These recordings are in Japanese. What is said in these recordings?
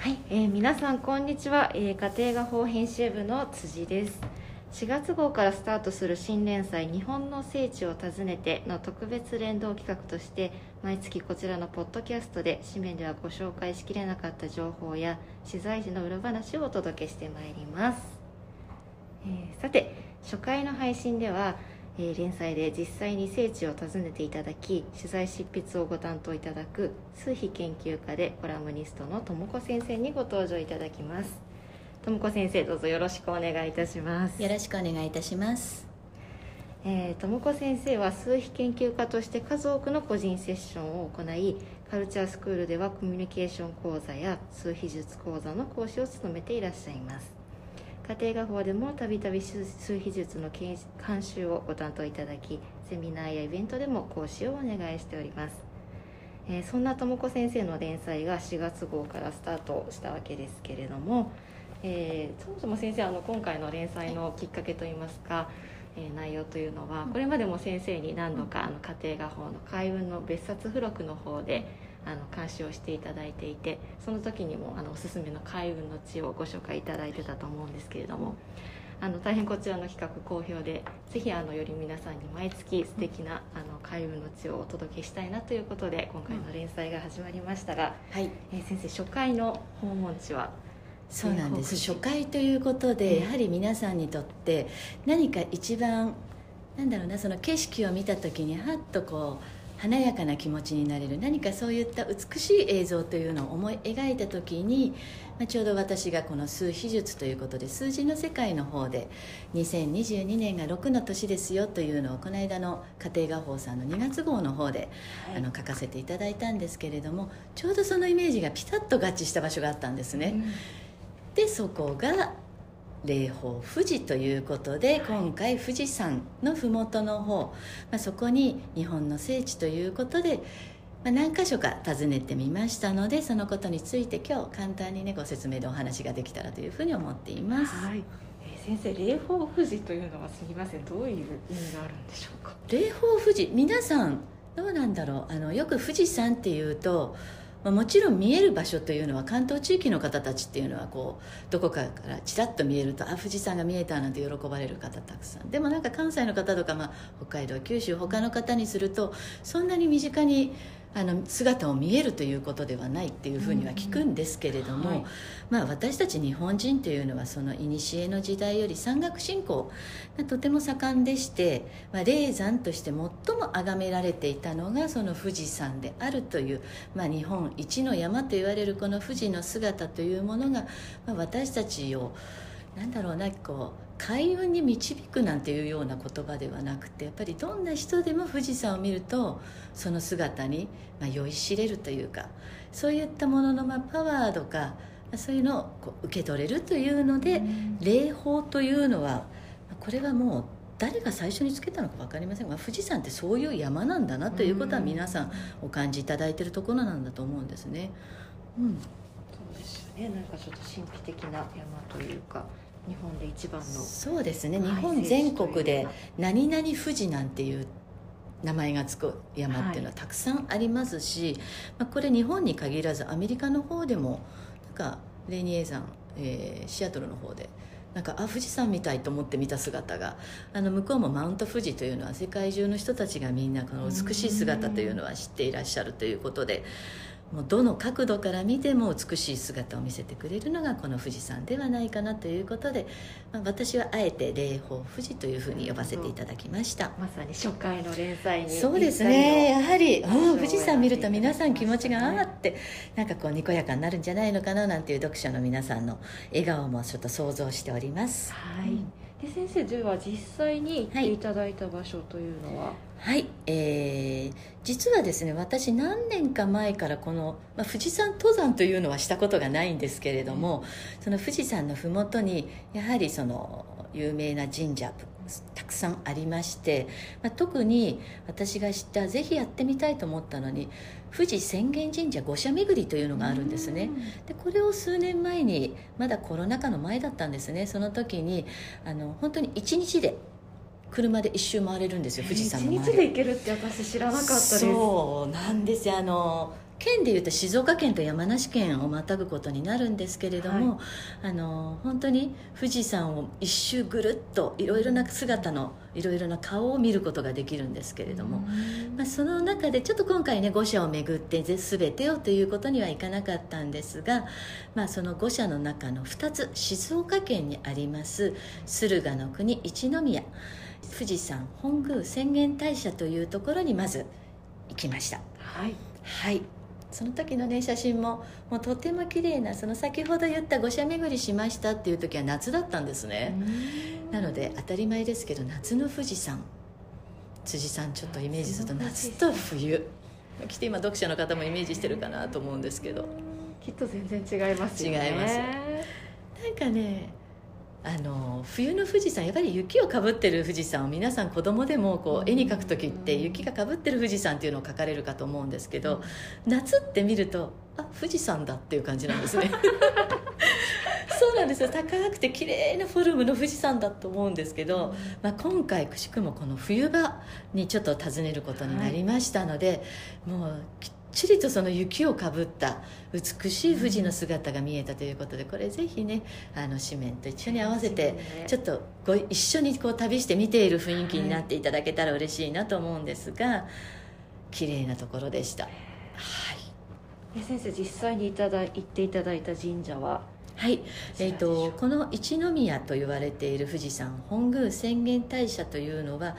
はい、えー、皆さんこんにちは、えー、家庭画報編集部の辻です。4月号からスタートする新連載「日本の聖地を訪ねて」の特別連動企画として毎月こちらのポッドキャストで紙面ではご紹介しきれなかった情報や取材時の裏話をお届けしてまいります、えー、さて初回の配信ではえー、連載で実際に聖地を訪ねていただき取材執筆をご担当いただく数秘研究家でコラムニストの智子先生にご登場いただきます。智子先生どうぞよろしくお願いいたします。よろしくお願いいたします。えー、智子先生は数秘研究家として数多くの個人セッションを行いカルチャースクールではコミュニケーション講座や数秘術講座の講師を務めていらっしゃいます家庭画法でもたびたび数秘術の監修をご担当いただきセミナーやイベントでも講師をお願いしております、えー、そんな智子先生の連載が4月号からスタートしたわけですけれども、えー、そもそも先生あの今回の連載のきっかけといいますか、えー、内容というのはこれまでも先生に何度かあの家庭画法の開運の別冊付録の方であの監視をしていただいていてその時にもあのおすすめの開運の地をご紹介いただいてたと思うんですけれどもあの大変こちらの企画好評でぜひあのより皆さんに毎月素敵なあの開運の地をお届けしたいなということで今回の連載が始まりましたが、はい、えー、先生初回の訪問地は？そうなんです。初回ということで、やはり皆さんにとって何か一番なんだろうなその景色を見た時にはっとこう華やかな気持ちになれる。何かそういった美しい映像というのを思い描いた時に、まあ、ちょうど私がこの数秘術ということで数字の世界の方で2022年が6の年ですよというのをこの間の家庭画報さんの2月号の方で、はい、あの書かせていただいたんですけれどもちょうどそのイメージがピタッと合致した場所があったんですね。うん、でそこが霊峰富士ということで、今回富士山の麓の方、まあ、そこに日本の聖地ということで、まあ、何箇所か訪ねてみましたのでそのことについて今日簡単にねご説明でお話ができたらというふうに思っています、はい。えー、先生霊峰富士というのはすみません。どういう意味があるんでしょうか？霊峰富士皆さんどうなんだろう？あのよく富士山っていうとまあ、もちろん見える場所というのは関東地域の方たちっていうのはこうどこかからちらっと見えるとあ富士山が見えたなんて喜ばれる方たくさん。でもなんか関西の方とか、まあ、北海道九州他の方にするとそんなに身近にあの姿を見えるということではないっていうふうには聞くんですけれども、はい、まあ、私たち日本人というのはその古の時代より山岳信仰がとても盛んでして、まあ、霊山として最も崇められていたのがその富士山であるという、まあ、日本一の山と言われるこの富士の姿というものが、まあ、私たちをなんだろうなこう開運に導くなんていうような言葉ではなくてやっぱりどんな人でも富士山を見るとその姿に、まあ、酔いしれるというかそういったものの、まあ、パワーとかそういうのをこう受け取れるというので、霊峰というのはこれはもう誰が最初につけたのか分かりません。が富士山ってそういう山なんだなということは皆さんお感じいただいているところなんだと思うんですね。うん、そうですよね。なんかちょっと神秘的な山というか日本で一番のそうですね、日本全国で何々富士なんていう名前がつく山っていうのはたくさんありますし、まあ、これ日本に限らずアメリカの方でもなんかレニエ山、えー、シアトルの方でなんかあ富士山みたいと思って見た姿があの向こうもマウント富士というのは世界中の人たちがみんなこの美しい姿というのは知っていらっしゃるということでもうどの角度から見ても美しい姿を見せてくれるのがこの富士山ではないかなということで、まあ、私はあえて霊峰富士というふうに呼ばせていただきました。まさに初回の連載にそうですね。やはり、うん、富士山見ると皆さん気持ちがあってなんかこうにこやかになるんじゃないのかななんていう読者の皆さんの笑顔もちょっと想像しております。はい、で先生では実際に行っていただいた場所というのは、はいはい、えー、実はですね私何年か前からこの、まあ、富士山登山というのはしたことがないんですけれども、その富士山の麓にやはりその有名な神社たくさんありまして、まあ、特に私が知ったぜひやってみたいと思ったのに富士浅間神社五社巡りというのがあるんですね。でこれを数年前にまだコロナ禍の前だったんですね。その時にあの本当に1日で車で一周回れるんですよ富士山の周り日で行けるって私知らなかったです。そうなんです。よあの県でいうと静岡県と山梨県をまたぐことになるんですけれども、はい、あの本当に富士山を一周ぐるっといろいろな姿のいろいろな顔を見ることができるんですけれども、まあ、その中でちょっと今回ね五社を巡って全てをということにはいかなかったんですが、まあ、その五社の中の2つ静岡県にあります駿河の国一宮富士山本宮浅間大社というところにまず行きました。はい、はい。その時のね写真ももうとても綺麗なその先ほど言った五社巡りしましたっていう時は夏だったんですね。なので当たり前ですけど夏の富士山。辻さんちょっとイメージすると夏と冬。来て今読者の方もイメージしてるかなと思うんですけど。きっと全然違いますよね。違います。なんかねあの冬の富士山やっぱり雪をかぶってる富士山を皆さん子供でもこう絵に描く時って雪がかぶってる富士山っていうのを描かれるかと思うんですけど夏って見るとあ富士山だっていう感じなんですね。そうなんですよ。高くて綺麗なフォルムの富士山だと思うんですけど、まあ、今回くしくもこの冬場にちょっと訪ねることになりましたので、はい、もうちりとその雪をかぶった美しい富士の姿が見えたということでこれぜひねあの紙面と一緒に合わせてちょっとご一緒にこう旅して見ている雰囲気になっていただけたら嬉しいなと思うんですが綺麗なところでした。はい先生実際にいただ行っていただいた神社ははい、えーと、この一宮と言われている富士山本宮浅間大社というのは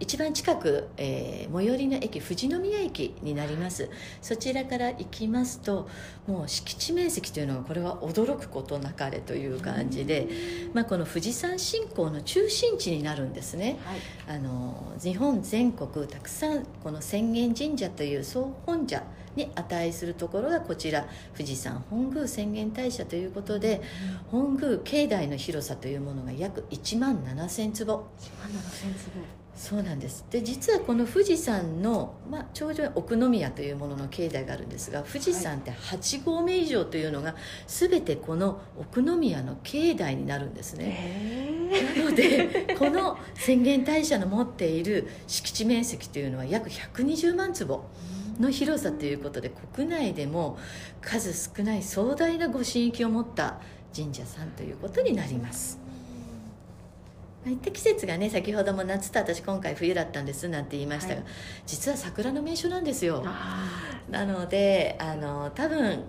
一番近く、えー、最寄りの駅富士宮駅になります。そちらから行きますともう敷地面積というのはこれは驚くことなかれという感じで、まあ、この富士山信仰の中心地になるんですね、はい、あの日本全国たくさんこの浅間神社という総本社に値するところがこちら。富士山本宮浅間大社ということで、本宮境内の広さというものが約1万7000坪。1万7000坪。そうなんです。で実はこの富士山の、まあ、頂上に奥宮というものの境内があるんですが富士山って8合目以上というのが全てこの奥宮の境内になるんですね。なのでこの浅間大社の持っている敷地面積というのは約120万坪の広さということで国内でも数少ない壮大な御神域を持った神社さんということになります。行った季節がね先ほども夏と私今回冬だったんですなんて言いましたが、はい、実は桜の名所なんですよ。なのであの多分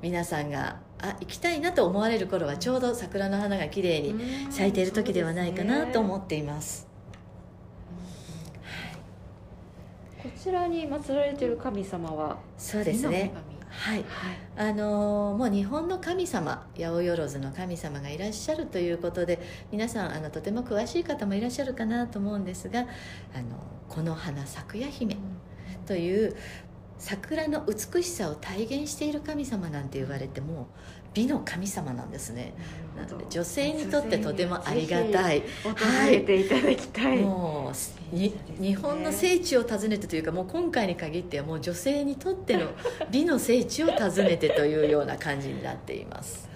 皆さんがあ行きたいなと思われる頃はちょうど桜の花が綺麗に咲いている時ではないかなと思っています、こちらに祀られている神様はそうですね。はい、あのもう日本の神様八百万の神様がいらっしゃるということで皆さんあのとても詳しい方もいらっしゃるかなと思うんですが「あのこの花咲夜姫」という桜の美しさを体現している神様なんて言われても美の神様なんですね。なので女性にとってとてもありがたい。訪ねていただきたい、はい、もうに日本の聖地を訪ねてというかもう今回に限ってはもう女性にとっての 美の聖地を訪ねてというような感じになっています。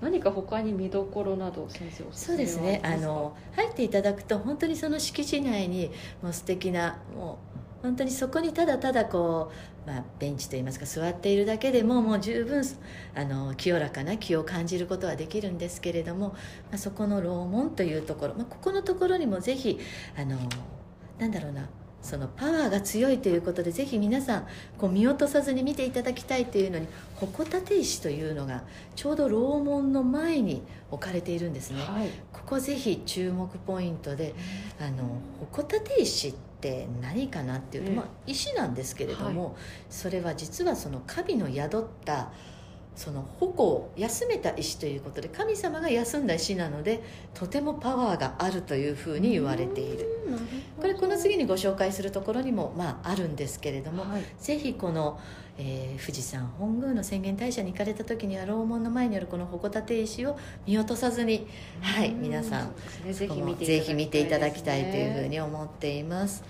何か他に見どころなど先生そうですね。あの入っていただくと本当にその敷地内にもう素敵なもう本当にそこにただただこう、まあ、ベンチといいますか座っているだけでももう十分あの清らかな気を感じることはできるんですけれども、まあ、そこの楼門というところ、まあ、ここのところにもぜひあのなんだろうなそのパワーが強いということでぜひ皆さんこう見落とさずに見ていただきたいというのに鉾立石というのがちょうど楼門の前に置かれているんですね、はい、ここぜひ注目ポイントであの鉾立石ってって何かなっていうと、まあ、石なんですけれども、はい、それは実はその神の宿ったその矛休めた石ということで神様が休んだ石なのでとてもパワーがあるというふうに言われている。これこの次にご紹介するところにも、まあ、あるんですけれども、はい、ぜひこの、えー、富士山本宮の浅間大社に行かれた時には楼門の前にあるこの矛立石を見落とさずに、はい、皆さん、ね、ぜひ見ていただきたいというふうに思っています。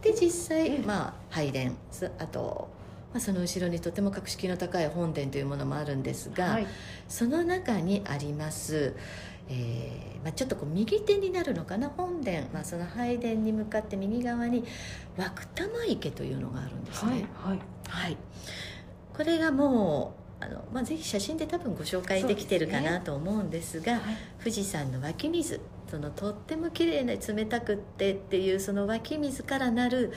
で実際、まあ、拝殿あとまあ、その後ろにとても格式の高い本殿というものもあるんですが、はい、その中にあります、えーまあ、ちょっとこう右手になるのかな？本殿、まあ、その拝殿に向かって右側に涌玉池というのがあるんですね、はいはい、これがもうあの、まあ、ぜひ写真で多分ご紹介できてるかなと思うんですがはい。富士山の湧き水そのとっても綺麗な冷たくってっていうその湧き水からなる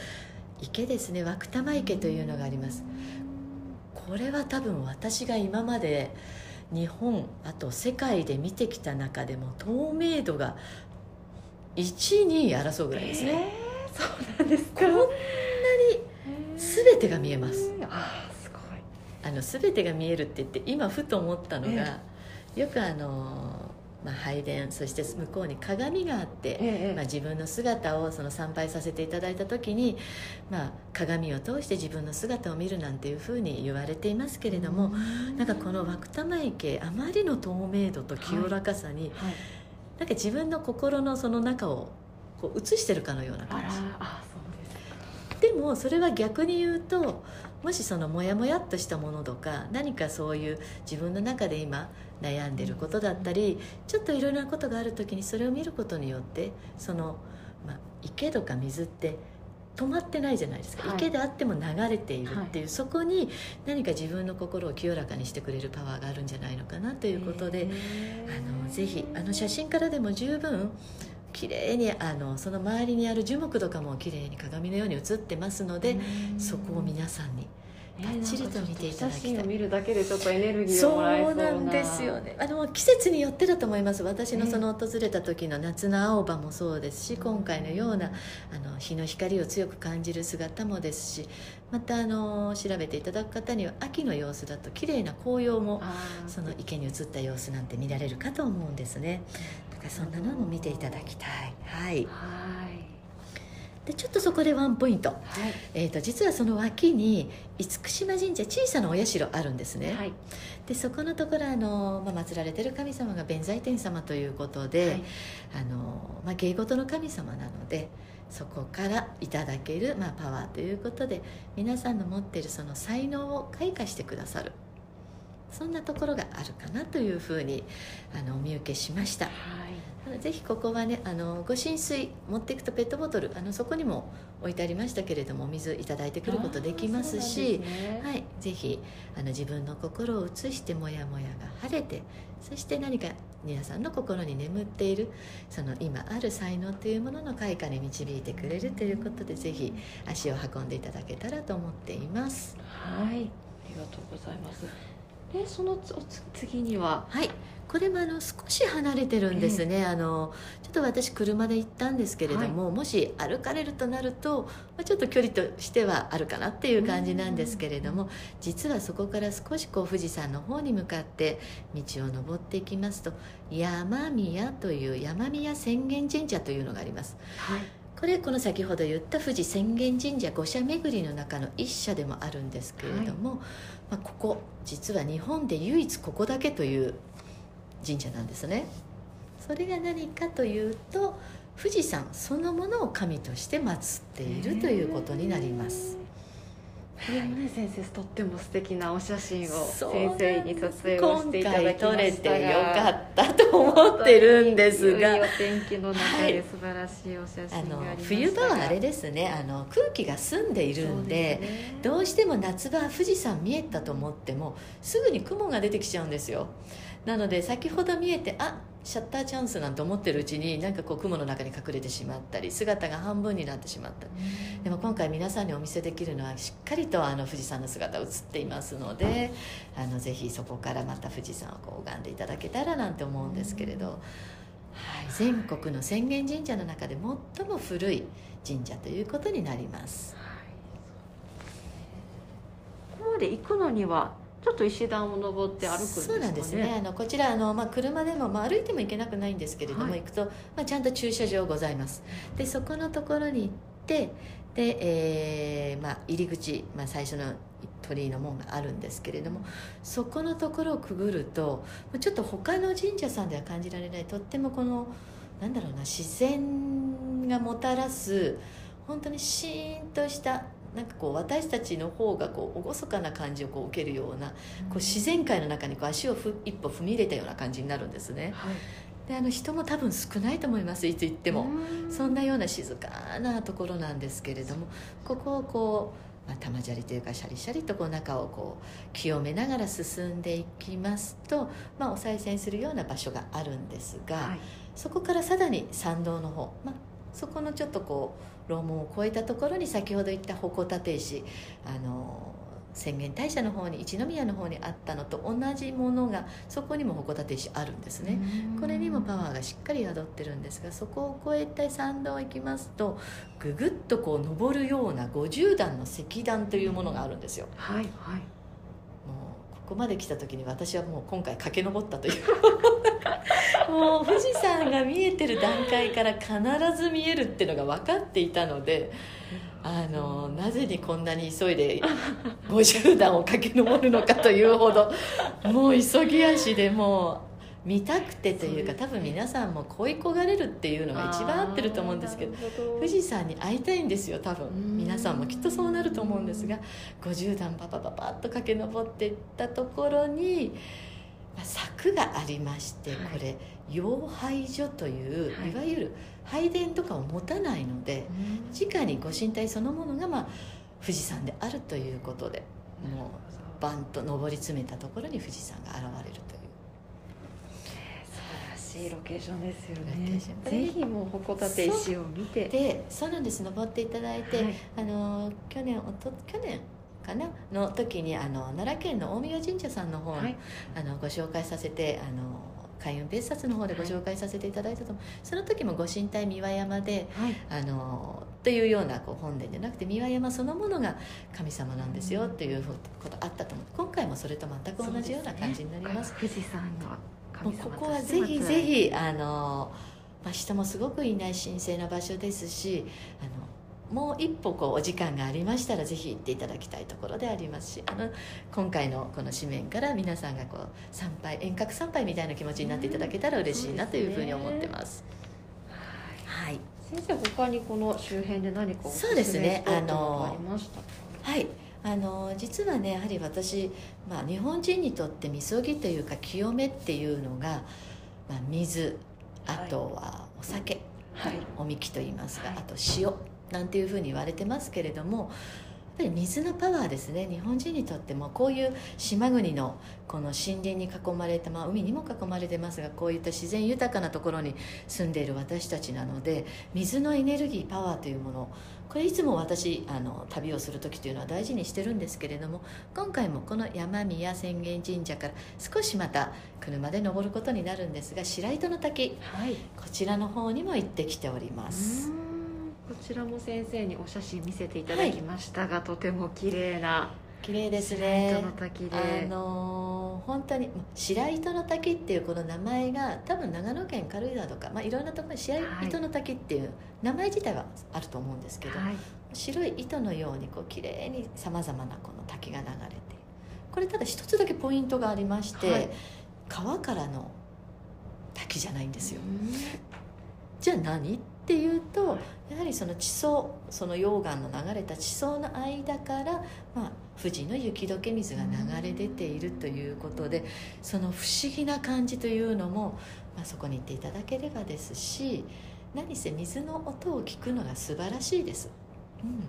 池ですね。湧玉池というのがあります。これは多分私が今まで日本あと世界で見てきた中でも透明度が1位に争うぐらいですね、えーそうなんですか。こんなに全てが見えます。えー。あーすごい。あの全てが見えるって言って今ふと思ったのが、よくあの、まあ、拝殿そして向こうに鏡があって、ええまあ、自分の姿をその参拝させていただいた時に、まあ、鏡を通して自分の姿を見るなんていうふうに言われていますけれども、なんかこの涌玉池あまりの透明度と清らかさに、はい。なんか自分の心のその中をこう映してるかのような感じでもそれは逆に言うともしそのモヤモヤっとしたものとか何かそういう自分の中で今悩んでることだったりちょっといろいろなことがある時にそれを見ることによってその、まあ、池とか水って止まってないじゃないですか、はい。池であっても流れているっていう、そこに何か自分の心を清らかにしてくれるパワーがあるんじゃないのかなということで、あのぜひあの写真からでも十分綺麗にあのその周りにある樹木とかも綺麗に鏡のように映ってますので、うん。そこを皆さんにえーバッチリと見ていただきたい。見るだけでちょっとエネルギーをそううななんですよね。あの季節によってだと思います。私のその訪れた時の夏の青葉もそうですし今回のようなあの日の光を強く感じる姿もですしまたあの調べていただく方には秋の様子だと綺麗な紅葉もその池に映った様子なんて見られるかと思うんですねそんなのも見ていただきたい。はい。はい。でちょっとそこでワンポイント、はい。えー、と実はその脇に厳島神社小さなお社あるんですね、はい。でそこのところあの、まあ、祀られてる神様が弁財天様ということで、はい。あのまあ、芸事の神様なのでそこからいただける、まあ、パワーということで皆さんの持っているその才能を開花してくださるそんなところがあるかなというふうにあのお見受けしました。はい。ぜひここはねあのご浸水持っていくとペットボトルあのそこにも置いてありましたけれどもお水いただいてくることできますしね。はい、ぜひあの自分の心を移してモヤモヤが晴れてそして何か皆さんの心に眠っているその今ある才能というものの開花に導いてくれるということでぜひ足を運んでいただけたらと思っています。はい。ありがとうございますでそのつおつ次には？はい。これもあの少し離れてるんですね、あのちょっと私車で行ったんですけれども、もし歩かれるとなると、まあ、ちょっと距離としてはあるかなっていう感じなんですけれども実はそこから少しこう富士山の方に向かって道を登っていきますと山宮という山宮浅間神社というのがあります。はい。これこの先ほど言った富士浅間神社五社巡りの中の一社でもあるんですけれども、まあ、ここ実は日本で唯一ここだけという神社なんですね。それが何かというと富士山そのものを神として祀っているということになります。ね先生とっても素敵なお写真を先生に撮影をしていただきました今回撮れてよかったと思ってるんですが。天気の中で素晴らしいお写あの真がありました冬場はあれですね。あの空気が澄んでいるんでね。どうしても夏場は富士山見えたと思ってもすぐに雲が出てきちゃうんですよ。なので先ほど見えてあシャッターチャンスなんて思ってるうちになんかこう雲の中に隠れてしまったり姿が半分になってしまった。りでも今回皆さんにお見せできるのはしっかりとあの富士山の姿が映っていますのであのぜひそこからまた富士山をこう拝んでいただけたらなんて思うんですけれど、はい、全国の浅間神社の中で最も古い神社ということになります。ここまで行くのにはちょっと石段を登って歩くんですかね。そうなんですね。あのこちらあの、まあ、車でも、まあ、歩いても行けなくないんですけれども、はい。行くと、まあ、ちゃんと駐車場ございます。でそこのところに行ってで、えーまあ、入り口、まあ、最初の鳥居の門があるんですけれどもそこのところをくぐるとちょっと他の神社さんでは感じられないとってもこのなんだろうな自然がもたらす本当にシーンとしたなんかこう私たちの方がこう厳かな感じをこう受けるようなこう自然界の中にこう足をふ一歩踏み入れたような感じになるんですね。はい。であの人も多分少ないと思いますいつ行っても、そんなような静かなところなんですけれどもここをこう、まあ、玉砂利というかシャリシャリとこう中をこう清めながら進んでいきますと、まあ、お賽銭するような場所があるんですが、はい。そこからさらに参道の方、まあ、そこのちょっとこう楼門を越えたところに先ほど言った鉾立石あの浅間大社の方に一宮の方にあったのと同じものがそこにも鉾立石あるんですね。これにもパワーがしっかり宿ってるんですがそこを越えて参道行きますとぐぐっとこう登るような50段の石段というものがあるんですよ。はいはいここまで来た時に私はもう今回駆け上ったという。もう富士山が見えてる段階から必ず見えるっていうのが分かっていたのであのなぜにこんなに急いで50段を駆け上るのかというほどもう急ぎ足でもう見たくてというか多分皆さんも恋焦がれるっていうのが一番合ってると思うんですけど富士山に会いたいんですよ多分。うん。皆さんもきっとそうなると思うんですが50段パパパパッと駆け上っていったところにまあ柵がありましてはい。これ養廃所というはい。いわゆる拝殿とかを持たないので直にご神体そのものがまあ富士山であるということでもうバンと上り詰めたところに富士山が現れるとしいロケーションですよね。ぜひもう鉾立石を見て。でそうなんです。登っていただいて、はい。あの去年おと去年かな？の時にあの奈良県の大宮神社さんの方、はい。あのご紹介させてあの開運別冊の方でご紹介させていただいたと思う、その時もご神体三輪山ではい。あのというようなこう本殿じゃなくて三輪山そのものが神様なんですよっていうことあったと思う。今回もそれと全く同じような感じになります。富士山がここはぜひぜひあの、まあ、人もすごくいない神聖な場所ですしあのもう一歩こうお時間がありましたらぜひ行っていただきたいところでありますしあの今回のこの紙面から皆さんがこう参拝遠隔参拝みたいな気持ちになっていただけたら嬉しいなというふうに思ってます。はい。先生他にこの周辺で何かおすすすめねスポットがありましたか？はいあの実はねやはり私、まあ、日本人にとってみそぎというか清めっていうのが、まあ、水あとはお酒、はい。おみきと言いますが、はい。あと塩なんていうふうに言われてますけれどもやっぱり水のパワーですね。日本人にとってもこういう島国のこの森林に囲まれた、まあ、海にも囲まれてますがこういった自然豊かなところに住んでいる私たちなので水のエネルギーパワーというものこれいつも私あの旅をする時というのは大事にしてるんですけれども今回もこの山宮浅間神社から少しまた車で登ることになるんですが白糸の滝はい。こちらの方にも行ってきております。こちらも先生にお写真見せていただきましたが、とても綺麗な綺麗です白ね糸の滝で。あのー本当にま白糸の滝っていうこの名前が多分長野県軽井沢とか、まあ、いろんなところに白糸の滝っていう名前自体はあると思うんですけど、はい。白い糸のようにこう綺麗にさまざまなこの滝が流れてこれただ一つだけポイントがありまして、はい。川からの滝じゃないんですよ。うん。じゃあ何っていうとやはりその地層その溶岩の流れた地層の間から、まあ、富士の雪解け水が流れ出ているということでその不思議な感じというのも、まあ、そこに行っていただければですし何せ水の音を聞くのが素晴らしいです。うん。うん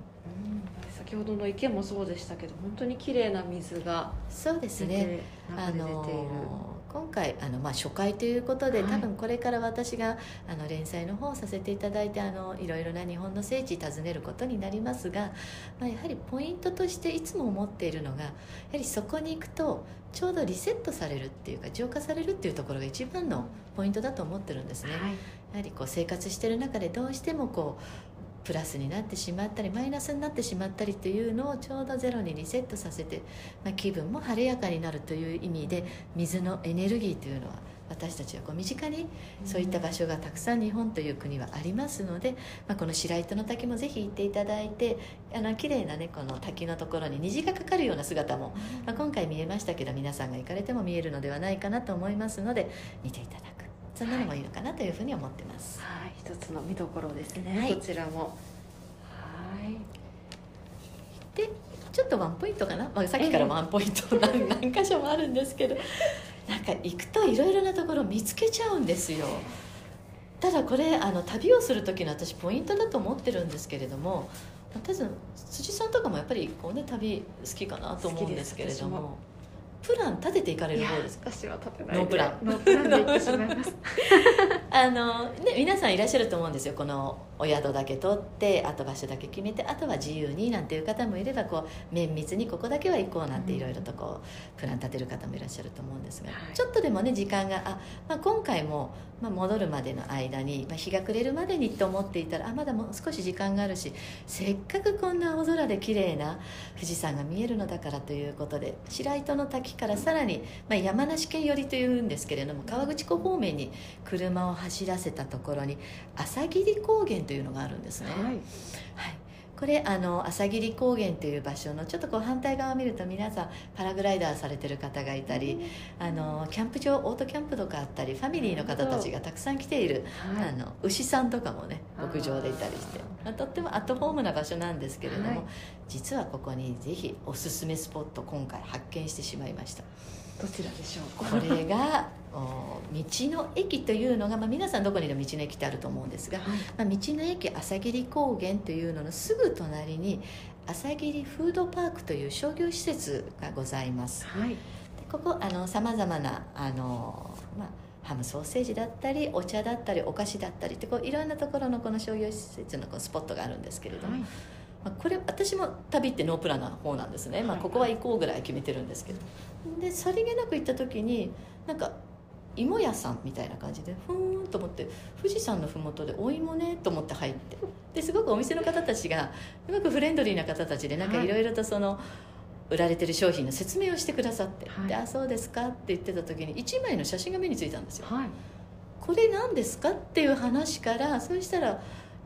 先ほどの池もそうでしたけど本当に綺麗な水がそうですね。あの今回あの、まあ、初回ということで、はい多分これから私があの連載の方をさせていただいてあのいろいろな日本の聖地訪ねることになりますが、まあ、やはりポイントとしていつも思っているのがやはりそこに行くとちょうどリセットされるっていうか浄化されるっていうところが一番のポイントだと思ってるんですね。はいやはりこう生活してる中でどうしてもこうプラスになってしまったりマイナスになってしまったりというのをちょうどゼロにリセットさせて、まあ、気分も晴れやかになるという意味で水のエネルギーというのは私たちはこう身近にそういった場所がたくさん日本という国はありますので、まあ、この白糸の滝もぜひ行っていただいてあの綺麗なねこの滝のところに虹がかかるような姿も、まあ、今回見えましたけど皆さんが行かれても見えるのではないかなと思いますので見ていただくそんなのもいいのかなというふうに思ってます。はい、一つの見どころですね、はい。こちらも。はい。でちょっとワンポイントかな、まあ、さっきからワンポイント何何箇所もあるんですけど。なんか行くといろいろなところ見つけちゃうんですよ。ただこれあの旅をする時の私ポイントだと思ってるんですけれども多分辻さんとかもやっぱりこう、ね、旅好きかなと思うんですけれどもプラン立てていかれる方ですか？私は立てない。ノープラン。ノープランで行ってしまいます。あの、ね、皆さんいらっしゃると思うんですよ。このお宿だけ取ってあと場所だけ決めてあとは自由になんていう方もいればこう綿密にここだけは行こうなんていろいろとこうプラン立てる方もいらっしゃると思うんですが、はい。ちょっとでもね時間があ、まあ、今回も、まあ、戻るまでの間に、まあ、日が暮れるまでにと思っていたらあまだもう少し時間があるしせっかくこんな青空で綺麗な富士山が見えるのだからということで白糸の滝からさらに、まあ、山梨県寄りというんですけれども河口湖方面に車を走らせたところに朝霧高原というのがあるんですね、はい。はい、これあの朝霧高原という場所のちょっとこう反対側を見ると皆さんパラグライダーされてる方がいたりあのキャンプ場オートキャンプとかあったりファミリーの方たちがたくさん来ているはい。あの牛さんとかもね牧場でいたりしてまあとってもアットホームな場所なんですけれども、はい。実はここにぜひおすすめスポット今回発見してしまいましたどちらでしょうこれが お道の駅というのが、まあ、皆さんどこにでも道の駅ってあると思うんですが、はい。まあ、道の駅朝霧高原というののすぐ隣に朝霧フードパークという商業施設がございます。はい。でここさまざまなあの、まあ、ハムソーセージだったりお茶だったりお菓子だったりってこういろんなところのこの商業施設のこうスポットがあるんですけれども、はい。まあ、これ私も旅ってノープランな方なんですね、まあ、はい。ここは行こうぐらい決めてるんですけどでさりげなく行った時になんか芋屋さんみたいな感じでふーんと思って富士山の麓でお芋ねと思って入ってですごくお店の方たちがすごくフレンドリーな方たちでなんかはいいろいろとその、売られてる商品の説明をしてくださって「はい。であそうですか」って言ってた時に1枚の写真が目についたんですよ。はい。これ何ですかっていう話からそうしたら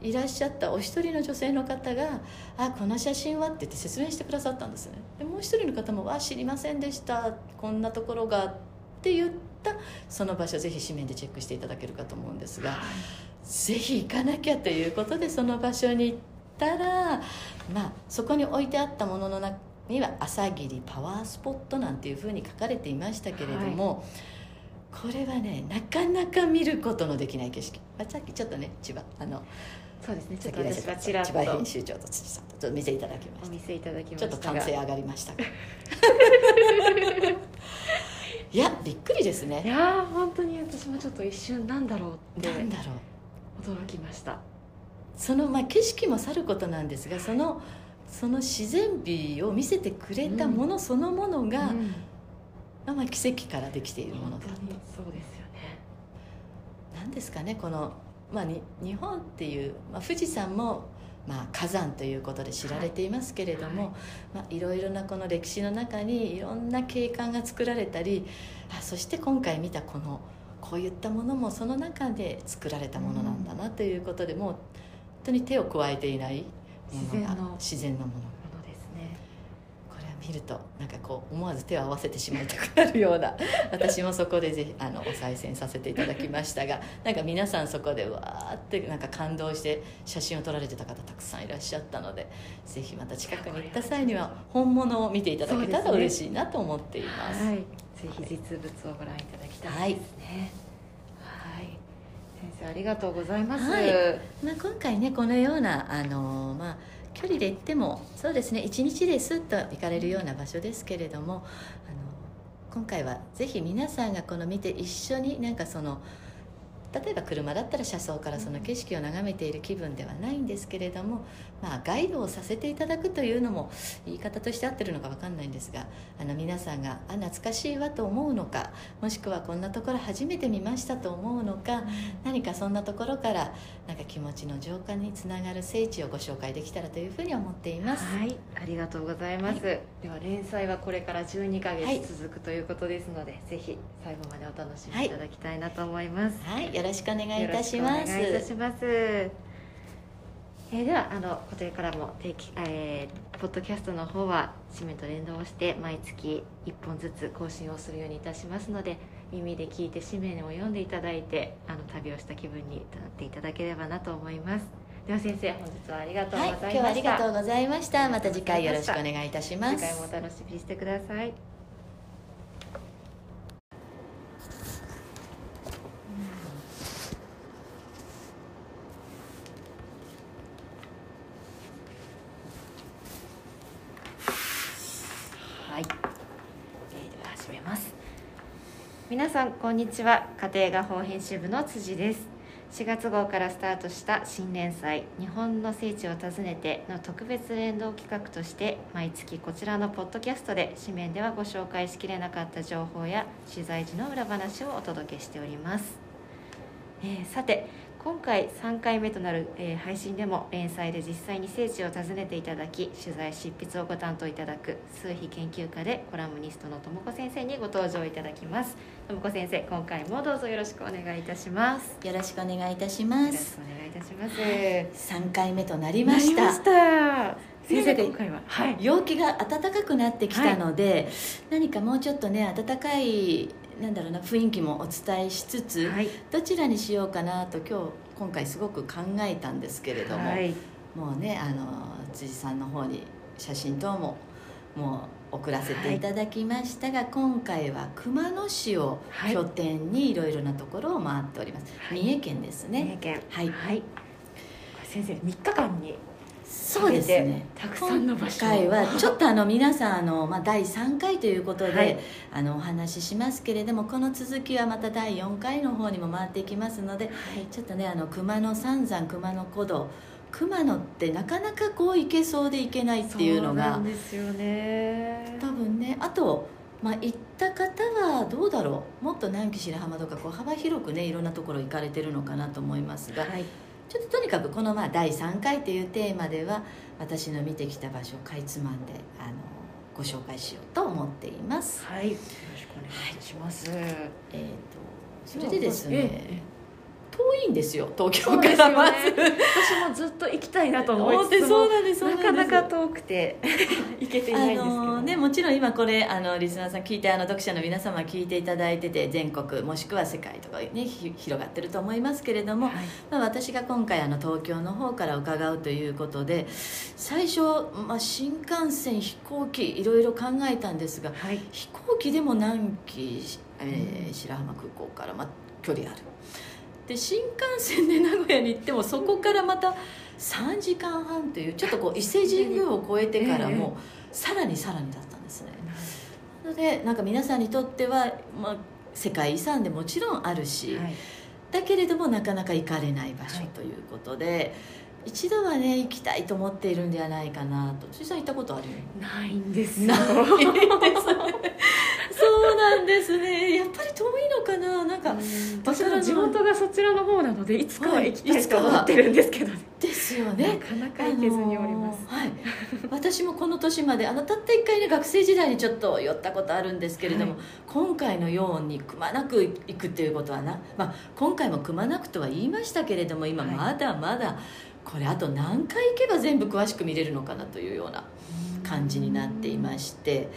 いらっしゃったお一人の女性の方が「あこの写真は?」って言って説明してくださったんですね。でもう一人の方も「あ知りませんでした。こんなところが」って言ったその場所ぜひ紙面でチェックしていただけるかと思うんですがぜひ行かなきゃということでその場所に行ったら、まあ、そこに置いてあったものの中には「朝霧パワースポット」なんていうふうに書かれていましたけれども、これはねなかなか見ることのできない景色、まあ、さっきちょっとね千葉あのそうですね。ちょさっと私はちらっ千葉編と集長と辻さんとちょっと見せていただきまおし見せいただきまたちょっと歓声上がりましたが。いやびっくりですいねやー本当に私もちょっと一瞬なんだろうってなんだろう。驚きました。その、まあ、景色もさることなんですがそのその自然美を見せてくれたものそのものが、うん。まあ、奇跡からできているものだ本当にそうですよね。なんですかねこの、まあ、に日本っていう、まあ、富士山も、まあ、火山ということで知られていますけれども、はい。まあ、いろいろなこの歴史の中にいろんな景観が作られたりあそして今回見たこのこういったものもその中で作られたものなんだなということで、もう本当に手を加えていないものが自然の自然のものものですねこれは見るとなんかこう思わず手を合わせてしまいたくなるような 私もそこでぜひあのお賽銭させていただきましたがなんか皆さんそこでわーってなんか感動して写真を撮られてた方たくさんいらっしゃったのでぜひまた近くに行った際には本物を見ていただけたら嬉しいなと思っています。はい。ぜひ実物をご覧いただきたいですね。はい、先生ありがとうございます、はい。まあ、今回ねこのようなあの、まあ、距離で行ってもそうですね1日ですっと行かれるような場所ですけれどもあの今回はぜひ皆さんがこの見て一緒になんかその例えば車だったら車窓からその景色を眺めている気分ではないんですけれども、まあ、ガイドをさせていただくというのも言い方として合ってるのか分かんないんですがあの皆さんがあ懐かしいわと思うのかもしくはこんなところ初めて見ましたと思うのか何かそんなところからなんか気持ちの浄化につながる聖地をご紹介できたらというふうに思っています。はい、ありがとうございます。では連載はこれから12ヶはい月続くということですので、ぜひ最後までお楽しみいただきたいなと思います。はい、よろしくお願いいたします。よろしくお願いいたします。えーではあのこれからも定期、えーポッドキャストの方は紙面と連動して毎月1本ずつ更新をするようにいたしますので耳で聞いて紙面を読んでいただいてあの旅をした気分になっていただければなと思いますでは先生本日はありがとうごはい、ざいました、今日はありがとうございました。また次回よろしくお願いいたします。次回もお楽しみにしてくださいます皆さんこんにちは。家庭画報編集部の辻です。4月号からスタートした新連載「日本の聖地を訪ねて」の特別連動企画として毎月こちらのポッドキャストで紙面ではご紹介しきれなかった情報や取材時の裏話をお届けしております、えー、さて今回3回目となる、えー、配信でも連載で実際に聖地を訪ねていただき取材執筆をご担当いただく数秘研究家でコラムニストの智子先生にご登場いただきます。智子先生今回もどうぞよろしくお願いいたします。よろしくお願いいたします。よろしくお願いいたします。3回目となりました。先生今回は、はい、陽気が暖かくなってきたので、はい、何かもうちょっとね暖かいなんだろうな雰囲気もお伝えしつつ、はい、どちらにしようかなと今日今回すごく考えたんですけれども、はい、もうねあの辻さんの方に写真等ももう送らせていただきましたが、はい、今回は熊野市を拠点にいろいろなところを回っております、三重県ですね。三重県。はい、先生3日間にそうですね。たくさんの場所今回はちょっとあの皆さんあの、まあ、第3回ということで、はい、あのお話ししますけれどもこの続きはまた第4回の方にも回っていきますので、はい、ちょっとねあの熊野三山熊野古道。熊野ってなかなかこう行けそうで行けないっていうのがそうですよね。多分ねあとまあ、行った方はどうだろう。もっと南紀白浜とかこう幅広くねいろんなところ行かれてるのかなと思いますが、はいちょっととにかくこのまあ第3回というテーマでは私の見てきた場所をかいつまんであのご紹介しようと思っています。はい。よろしくお願いします、はい、えっ、ー、とそれでですね、遠いんですよ東京からまず、ね、私もずっと行きたいなと思ってそうなんですなかなか遠くて。行けていないんですけど、あのね、もちろん今これあのリスナーさん聞いてあの読者の皆様聞いていただいてて全国もしくは世界とかね広がってると思いますけれども、はい、まあ、私が今回あの東京の方から伺うということで最初、まあ、新幹線飛行機いろいろ考えたんですが、はい、飛行機でも南紀、えー、白浜空港から、まあ、距離ある。で新幹線で名古屋に行ってもそこからまた3時間半というちょっとこう伊勢神宮を越えてからもさらにさらにだったんですね。なのでなんか皆さんにとっては、まあ、世界遺産でもちろんあるし、はい、だけれどもなかなか行かれない場所ということで、はい一度はね行きたいと思っているんではないかなと。辻さん行ったことある？ないんですないんです なんですね。やっぱり遠いのかな。なんか私の地元がそちらの方なのでいつかは行きたいと思ってるんですけど、ね、ですよね。なかなか行けずにおります、はい、私もこの年まであのたった1回ね学生時代にちょっと寄ったことあるんですけれども、はい、今回のようにくまなく行くっていうことはな、まあ、今回もくまなくとは言いましたけれども今まだまだ、これあと何回行けば全部詳しく見れるのかなというような感じになっていまして。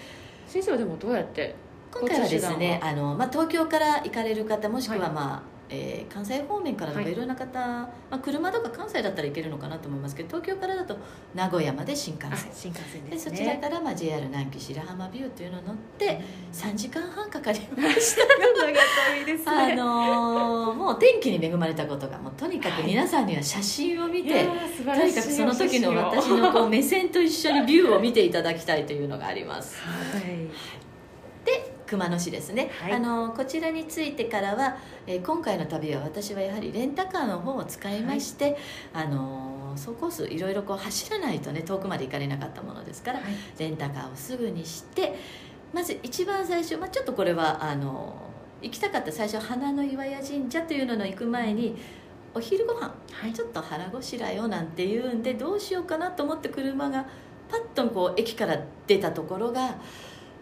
先生はでもどうやって今回はですねあの、まあ、東京から行かれる方もしくは、まあ、はいえー、関西方面からとかい。ろんな方、はい、まあ、車とか関西だったら行けるのかなと思いますけど東京からだと名古屋まで新幹線。新幹線で、ね、そちらから、まあ、JR 南紀白浜ビューというのを乗って3時間半かかりました。長いです、ね、あのー、もう天気に恵まれたことがもうとにかく皆さんには写真を見て、はい、とにかくその時の私のこう目線と一緒にビューを見ていただきたいというのがあります。はい熊野市ですね、はい、あのこちらについてからは、えー、今回の旅は私はやはりレンタカーの方を使いまして、はい、あの走行数いろいろこう走らないとね遠くまで行かれなかったものですから、はい、レンタカーをすぐにしてまず一番最初、まあ、ちょっとこれはあの行きたかった最初花の岩屋神社というのの行く前にお昼ご飯、はい、ちょっと腹ごしらえをなんて言うんでどうしようかなと思って車がパッとこう駅から出たところが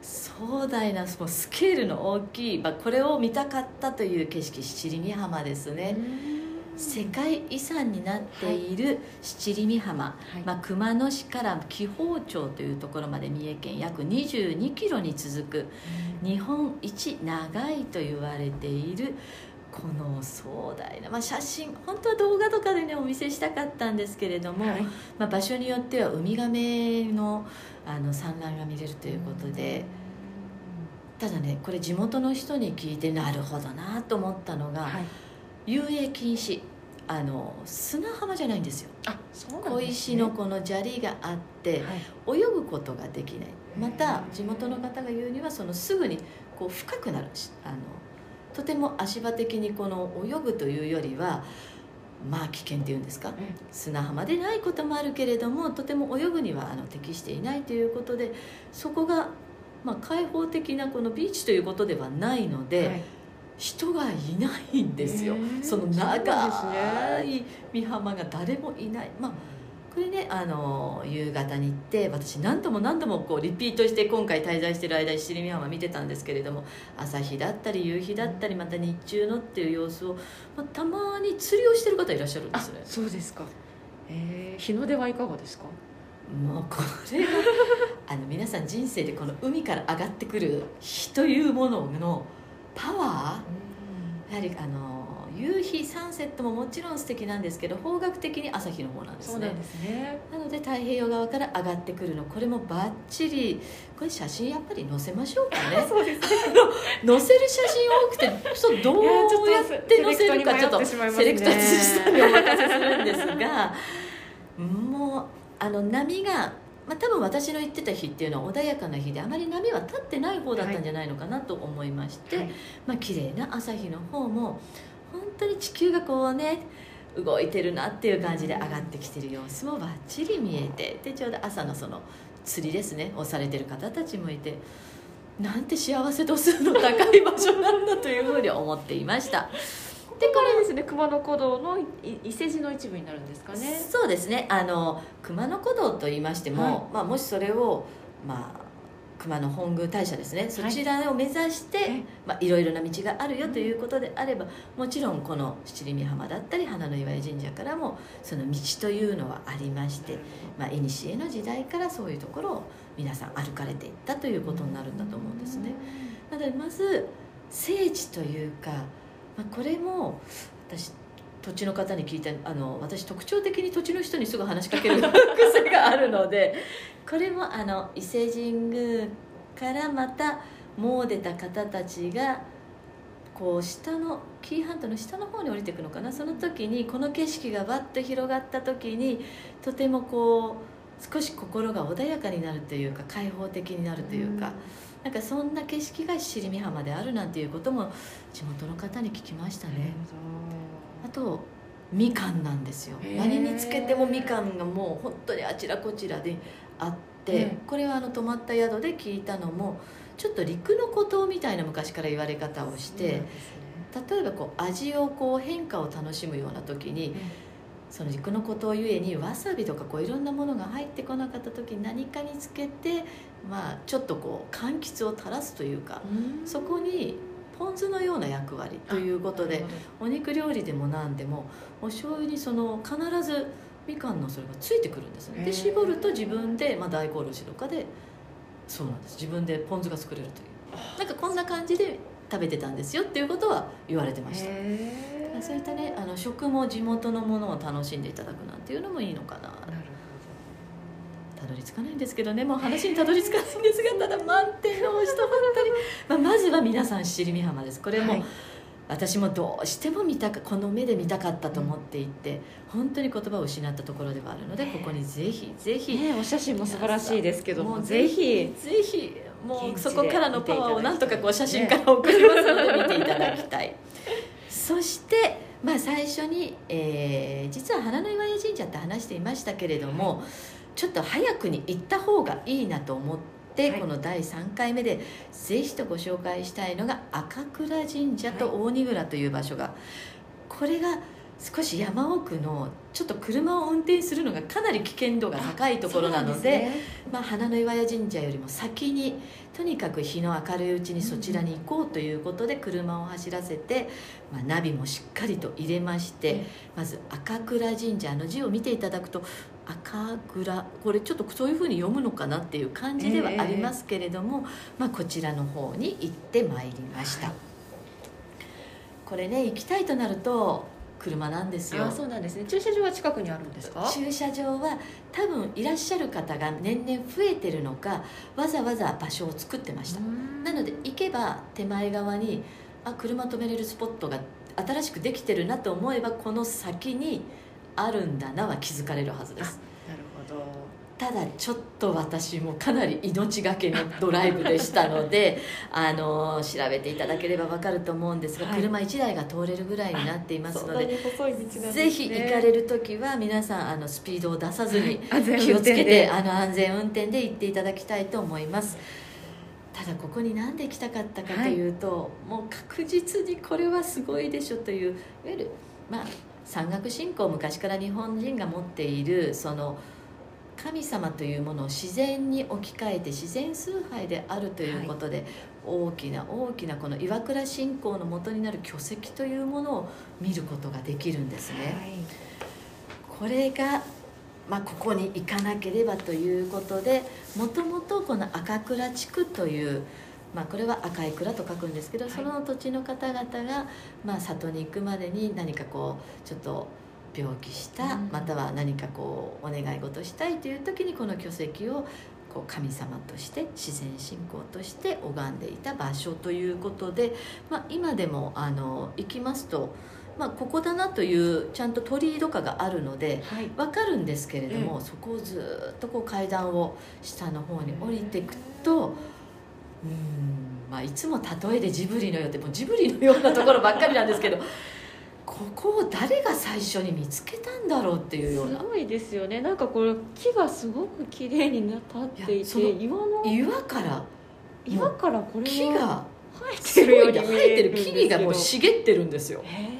壮大なそのスケールの大きい、まあ、これを見たかったという景色七里美浜ですね。世界遺産になっている七里美浜、はい、まあ、熊野市から紀宝町というところまで三重県約2 2キロに続く。日本一長いと言われているこの壮大な、まあ、写真本当は動画とかでねお見せしたかったんですけれども、はい、まあ、場所によってはウミガメのあの産卵が見れるということで。ただねこれ地元の人に聞いてなるほどなと思ったのが、はい、遊泳禁止あの砂浜じゃないんですよ。あそうなん、ね、小石のこの砂利があって、はい、泳ぐことができない。また地元の方が言うにはそのすぐにこう深くなるしあのとても足場的にこの泳ぐというよりはまあ危険っていうんですか？砂浜でないこともあるけれどもとても泳ぐにはあの適していないということでそこが、まあ、開放的なこのビーチということではないので、はい。人がいないんですよ、へーその長い美浜が誰もいない。まあこれねあの夕方に行って私何度も何度もこうリピートして今回滞在してる間に七里美浜見てたんですけれども朝日だったり夕日だったりまた日中のっていう様子を、まあ、たまに釣りをしてる方いらっしゃるんであすね。そうですか。えー。日の出はいかがですか？もうこれが あの皆さん人生でこの海から上がってくる火というもののパワーやはりあの夕日サンセットももちろん素敵なんですけど方角的に朝日の方なんですね。なね。なので太平洋側から上がってくるのこれもバッチリこれ写真やっぱり載せましょうかね。そうですね。載せる写真多くてそうどういやちょっとやって載せるかちょっとセレクトしまいますね。セレクト辻さんにお任せするんですがもうあの波が、まあ、多分私の言ってた日っていうのは穏やかな日であまり波は立ってない方だったんじゃないのかなと思いまして、はい。まあ綺麗な朝日の方も本当に地球がこうね動いてるなっていう感じで上がってきてる様子もバッチリ見えてでちょうど朝のその釣りですねをされてる方たちもいてなんて幸せ度数の高い場所なんだというふうに思っていました。でこれですね熊野古道のい伊勢路の一部になるんですかね。そうですね。あの熊野古道と言いましても、はい。まあ、もしそれを、まあ、熊野本宮大社ですね。そちらを目指して、はいいまあ、いろいろな道があるよということであればもちろんこの七里美浜だったり花の岩井神社からもその道というのはありましてまあ、古の時代からそういうところを皆さん歩かれていったということになるんだと思うんですね。なのでまず聖地というか、まあ、これも私土地の方に聞いたあの私特徴的に土地の人にすぐ話しかける 癖があるのでこれもあの伊勢神宮からまたもう出た方たちがこう下の紀伊半島の下の方に降りていくのかな。その時にこの景色がわっと広がった時にとてもこう少し心が穏やかになるというか開放的になるというか。なんかそんな景色が尻見浜であるなんていうことも地元の方に聞きましたね。あとみかんなんですよ。何につけてもみかんがもう本当にあちらこちらであって、うん。これはあの泊まった宿で聞いたのもちょっと陸の孤島みたいな昔から言われ方をして例えばこう味をこう変化を楽しむような時にその陸の孤島ゆえにわさびとかこういろんなものが入ってこなかった時に何かにつけて、まあ、ちょっとこう柑橘を垂らすというかそこにポン酢のような役割ということでお肉料理でも何でもお醤油にその必ずみかんのそれがついてくるんですね。で絞ると自分で、まあ、大根おろしとかでそうなんです。自分でポン酢が作れるという。なんかこんな感じで食べてたんですよっていうことは言われてました。そういったねあの食も地元のものを楽しんでいただくなんていうのもいいのかなたどり着かないんですけどね。もう話にたどり着かないんですがただ満点の人本当に、まあ、まずは皆さん七里美浜ですこれも、はい私もどうしても見たかこの目で見たかったと思っていて、本当に言葉を失ったところではあるのでここにぜひぜひ、ねお写真も素晴らしいですけども。うぜひぜひもうそこからのパワーをなんとかこう写真かねら送りますので見ていただきたい、そして、まあ、最初に、えー実は花の岩屋神社って話していましたけれども、ちょっと早くに行った方がいいなと思って、はい。この第3回目でぜひとご紹介したいのが赤倉神社と大荷倉という場所が、これが少し山奥のちょっと車を運転するのがかなり危険度が高いところなのでね。まあ、花の岩屋神社よりも先にとにかく日の明るいうちにそちらに行こうということで車を走らせて、まあ、ナビもしっかりと入れまして、えまず赤倉神社の字を見ていただくと赤倉。これちょっとそういうふうに読むのかなっていう感じではありますけれども、まあ、こちらの方に行ってまいりました、はい。これね行きたいとなると車なんですよ。あそうなんですね。駐車場は近くにあるんですか？駐車場は多分いらっしゃる方が年々増えてるのかわざわざ場所を作ってました。なので行けば手前側にあ車止めれるスポットが新しくできてるなと思えばこの先にあるんだなは気づかれるはずです。なるほど。ただちょっと私もかなり命がけのドライブでしたので あの調べていただければ分かると思うんですが、はい。車1台が通れるぐらいになっていますので、ぜひ行かれる時は皆さんあのスピードを出さずに気をつけてあの安全運転で行っていただきたいと思います。ただここに何で来たかったかというと、もう確実にこれはすごいでしょといういわゆるまあ山岳信仰昔から日本人が持っているその神様というものを自然に置き換えて自然崇拝であるということで、大きな大きなこの岩倉信仰の元になる巨石というものを見ることができるんですね。これが、まあ、ここに行かなければということでもともとこの赤倉地区という、まあ、これは赤い蔵と書くんですけど、はい。その土地の方々が、まあ、里に行くまでに何かこうちょっと病気した、うん。または何かこうお願い事したいという時にこの巨石をこう神様として自然信仰として拝んでいた場所ということで、まあ、今でもあの行きますと、まあ、ここだなというちゃんと鳥居とかがあるのではい。わかるんですけれども、そこをずっとこう階段を下の方に降りていくとうん、まあ、いつも例えでジブリのようってもうジブリのようなところばっかりなんですけど ここを誰が最初に見つけたんだろうっていうような。すごいですよね。なんかこれ木がすごく綺麗にな立っていて岩の岩から岩からこれ木が生えすてるように見えてる木々がもう茂ってるんですよ。へ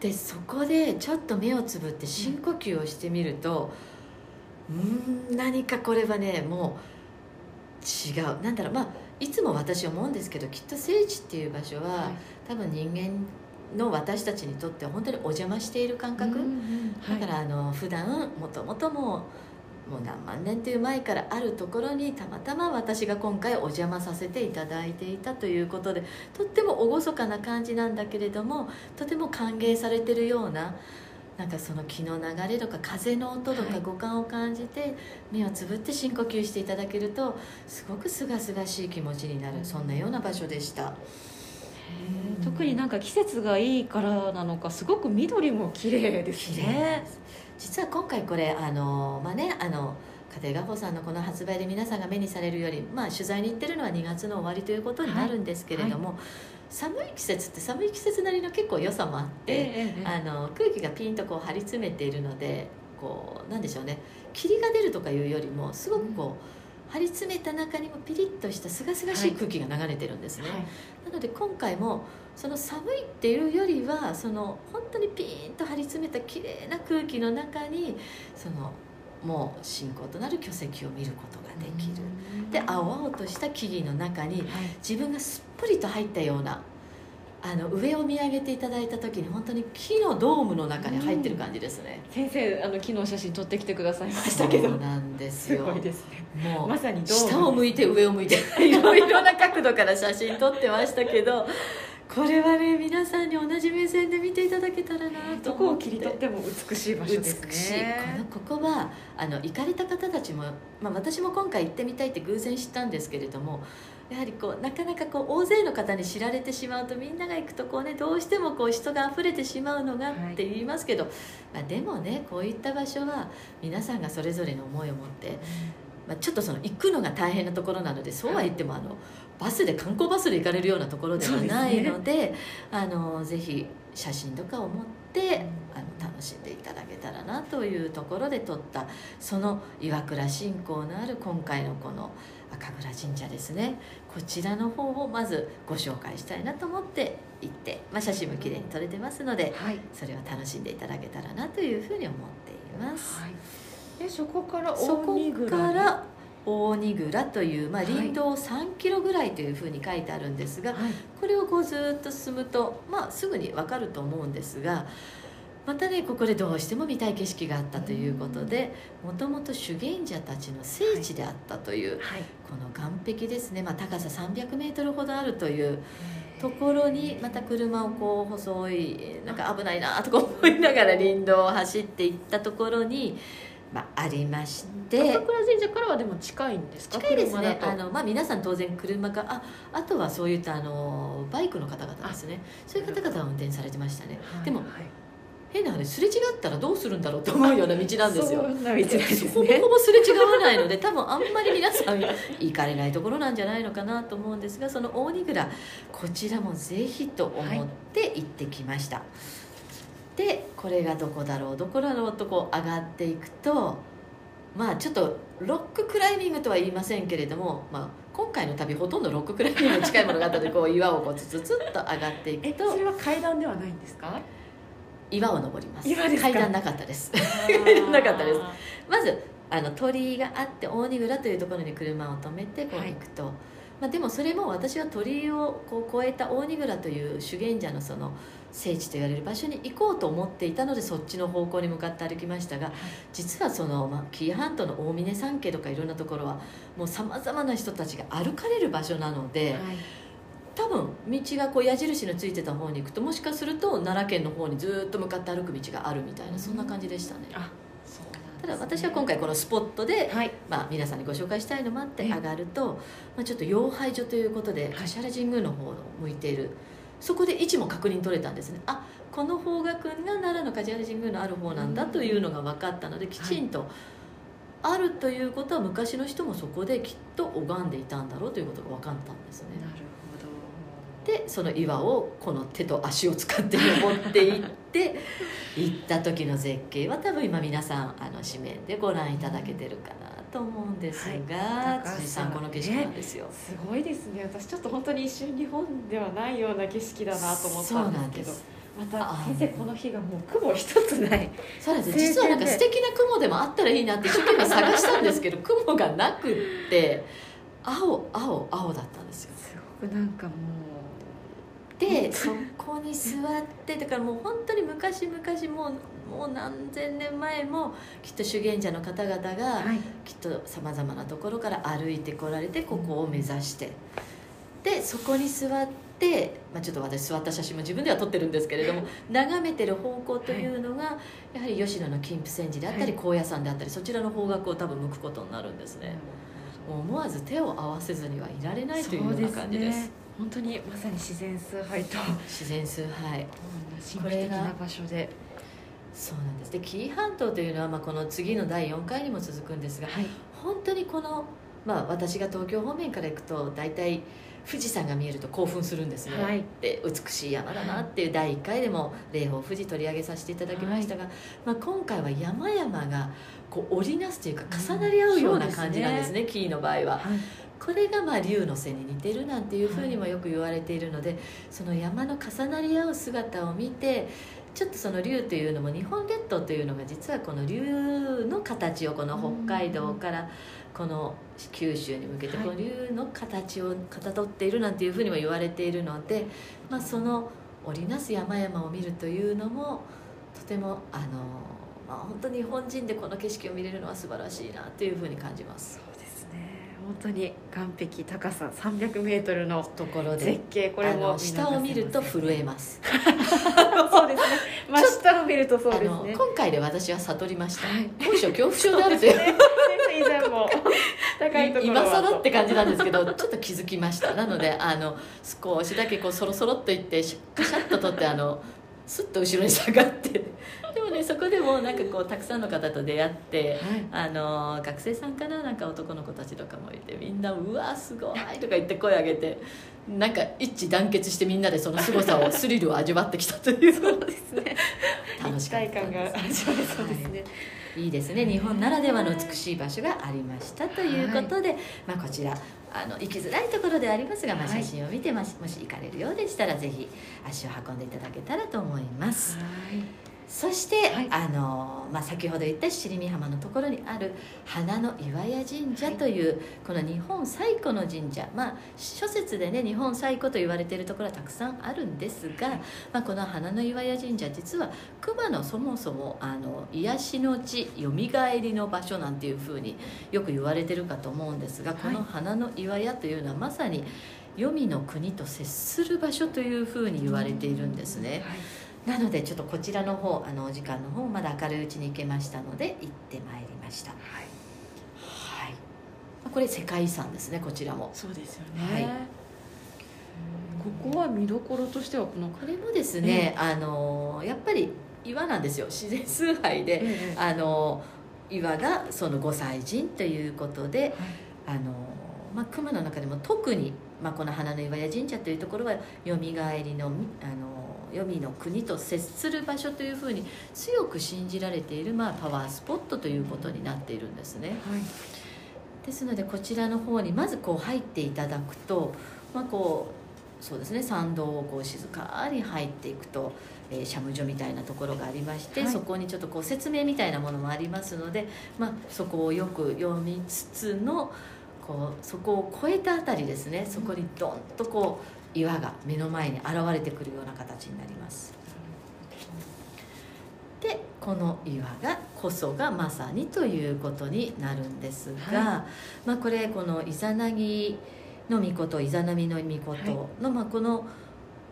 でそこでちょっと目をつぶって深呼吸をしてみるとうーん何かこれはねもう違う。なんだろう。まあいつも私思うんですけどきっと聖地っていう場所は、はい。多分人間の私たちにとっては本当にお邪魔している感え覚、うんうんはい。だからあの普段もともともうもう何万年という前からあるところにたまたま私が今回お邪魔させていただいていたということでとっても厳かな感じなんだけれどもとても歓迎されてるようななんかその気の流れとか風の音とはい。か五感を感じて、目をつぶって深呼吸していただけるとすごくすがすがしい気持ちになるそんなような場所でした。特になんか季節がいいからなのかすごく緑も綺麗ですね。実は今回これあのまあねあの家庭画報さんのこの発売で皆さんが目にされるより、まあ、取材に行ってるのは2月の終わりということになるんですけれども、寒い季節って寒い季節なりの結構良さもあって、あの空気がピンとこう張り詰めているのでこうなんでしょうね。霧が出るとかいうよりもすごくこう、張り詰めた中にもピリッとしたすがすがしい。空気が流れてるんですね。はい。なので今回もその寒いっていうよりはその本当にピーンと張り詰めた綺麗な空気の中にそのもう信仰となる巨石を見ることができる。で青々とした木々の中にはい。自分がすっぽりと入ったようなあの上を見上げていただいた時に本当に木のドームの中に入ってる感じですね、先生あの昨日写真撮ってきてくださいましたけど。そうなんですすよごいですね。もうまさにドーム。下を向いて上を向いて いろいろな角度から写真撮ってましたけどこれはね皆さんに同じ目線で見ていただけたらなとどこ思って。を切り取っても美しい場所ですね。美しい。このここはあの行かれた方たちも、まあ、私も今回行ってみたいって偶然知ったんですけれどもやはりこうなかなかこう大勢の方に知られてしまうとみんなが行くとこうねどうしてもこう人が溢れてしまうのがはいって言いますけど、まあ、でもねこういった場所は皆さんがそれぞれの思いを持ってまあ、ちょっとその行くのが大変なところなのでそうは言ってもあのバスで観光バスで行かれるようなところではないのであのぜひ写真とかを持ってあの楽しんでいただけたらなというところで撮ったその岩倉信仰のある今回のこの赤倉神社ですね。こちらの方をまずご紹介したいなと思って行って、まあ、写真も綺麗に撮れてますのではい。それを楽しんでいただけたらなというふうに思っています。はいでそこからそこ大荷蔵から大という、まあ、はい。林道3キロぐらいというふうに書いてあるんですが、はい。これをこうずっと進むと、まあ、すぐに分かると思うんですがまたねここでどうしても見たい景色があったということでもともと修験者たちの聖地であったという、はい。この岸壁ですね、まあ、高さ300メートルほどあるというところにまた車をこう細いなんか危ないなとか思いながら林道を走っていったところに、まあ、ありまして。朝倉神社からはでも近いんですか？近いですね。あの、まあ、皆さん当然車かああとはそういったあのバイクの方々ですね。そういう方々は運転されてましたね。でもはい。変な話すれ違ったらどうするんだろうと思うような道なんですよ。そんな道なんですほぼねほぼすれ違わないので多分あんまり皆さん行かれないところなんじゃないのかなと思うんですがその大荷蔵こちらもぜひと思って行ってきました、でこれがどこだろうどこだろうとこう上がっていくとまあちょっとロッククライミングとは言いませんけれども、まあ、今回の旅ほとんどロッククライミングに近いものがあったのでこう岩をこうツツツッと上がっていくえとそれは階段ではないんですか？岩を登ります。階段なかったです。なかったです。まずあの鳥居があって大荷蔵というところに車を止めてこうはい。行くと、まあ、でもそれも私は鳥居をこう越えた大荷蔵という修験者のその聖地と言われる場所に行こうと思っていたのでそっちの方向に向かって歩きましたが実はその、まあ、紀伊半島の大峰山系とかいろんなところはもうさまざまな人たちが歩かれる場所なので、はい。多分道がこう矢印のついてた方に行くともしかすると奈良県の方にずっと向かって歩く道があるみたいなそんな感じでしたね。うなんただ私は今回このスポットで、はい。まあ、皆さんにご紹介したいのもあってええ。上がると、まあ、ちょっと妖拝所ということで橿原神宮の方を向いている。そこで位置も確認取れたんですね。あこの方角が奈良の橿原神宮のある方なんだというのが分かったのできちんと、あるということは昔の人もそこできっと拝んでいたんだろうということが分かったんですね。なるほどでその岩をこの手と足を使って登っていって 行った時の絶景は多分今皆さんあの紙面でご覧いただけてるかなと思うんですが、はい。辻さんこの景色なんですよ、すごいですね。私ちょっと本当に一瞬日本ではないような景色だなと思ったんですけどまたあ先生この日がもう雲一つない。そうなんです。実はなんか素敵な雲でもあったらいいなって一生懸命探したんですけど 雲がなくって青青青だったんですよ。すごくなんかもでそこに座ってだからもう本当に昔々もうもう何千年前もきっと修験者の方々が、きっとさまざまなところから歩いてこられてここを目指して。でそこに座って、まあ、ちょっと私座った写真も自分では撮ってるんですけれども眺めてる方向というのがやはり吉野の金峰山寺であったりはい。高野山であったりそちらの方角を多分向くことになるんですね。思わず手を合わせずにはいられないというような感じです。ね本当にまさに自然崇拝と。自然崇拝。神秘的な場所で。そうなんです。で紀伊半島というのは、まあ、この次の第4回にも続くんですがはい。本当にこの、まあ、私が東京方面から行くと大体富士山が見えると興奮するんですね、はい。で美しい山だなっていう第1回でも霊峰富士取り上げさせていただきましたが、まあ、今回は山々がこう織りなすというか重なり合うようなうん感じなんですね、紀伊の場合は。はいこれがまあ竜の背に似てるなんていうふうにもよく言われているので、その山の重なり合う姿を見てちょっとその竜というのも日本列島というのが実はこの竜の形をこの北海道からこの九州に向けてはい。この竜の形をかたどっているなんていうふうにも言われているので、まあ、その織りなす山々を見るというのもとてもあの、まあ、本当に日本人でこの景色を見れるのは素晴らしいなというふうに感じます。本当に岸壁高さ300メートルのところで絶景これあもの下を見ると震えます。そうですね。真下を見るとそうですね。今回で私は悟りました。はい。恐怖症であるという。以前も高いところは今更って感じなんですけどちょっと気づきました。なのであの少しだけこうそろそろっといってシャッシャッと取ってあのスッと後ろに下がってそこでもなんかこうたくさんの方と出会ってあの学生さんかな？なんか男の子たちとかもいてみんな「うわすごい!」とか言って声上げてなんか一致団結してみんなでその凄さをスリルを味わってきたという。そうですね。楽しかった感が味わえそうですね、いいですね。日本ならではの美しい場所がありましたということで、まあ、こちらあの行きづらいところではありますが、まあ、はい。写真を見てもしもし行かれるようでしたらぜひ足を運んでいただけたらと思いますそして、はい。あのまあ、先ほど言った七里見浜のところにある花の岩屋神社という、この日本最古の神社、まあ、諸説でね日本最古と言われているところはたくさんあるんですが、まあ、この花の岩屋神社実は熊のそもそもあの癒しの地よみがえりの場所なんていうふうによく言われてるかと思うんですが、この花の岩屋というのはまさに黄泉の国と接する場所というふうに言われているんですね。はいなのでちょっとこちらの方あのお時間の方まだ明るいうちに行けましたので行ってまいりました。はい。これ世界遺産ですねこちらも。そうですよはい。ね、ここは見どころとしてはこのこれもですね、あのやっぱり岩なんですよ。自然崇拝で、ええ。あの岩がその御祭神ということで、あのまあ、熊の中でも特に、まあ、この花の岩屋神社というところはよみがえりのみあの黄泉の国と接する場所というふうに強く信じられている、まあ、パワースポットということになっているんですね。はい。ですのでこちらの方にまずこう入っていただくと、まあ、こうそうですね参道をこう静かに入っていくと、えー、シャム所みたいなところがありまして、はい。そこにちょっとこう説明みたいなものもありますので、まあ、そこをよく読みつつのこうそこを越えたあたりですね。そこにドンとこう岩が目の前に現れてくるような形になります。でこの岩がこそがまさにということになるんですが、はまあ、これこのイザナギの御事イザナミの御事の、まあ、この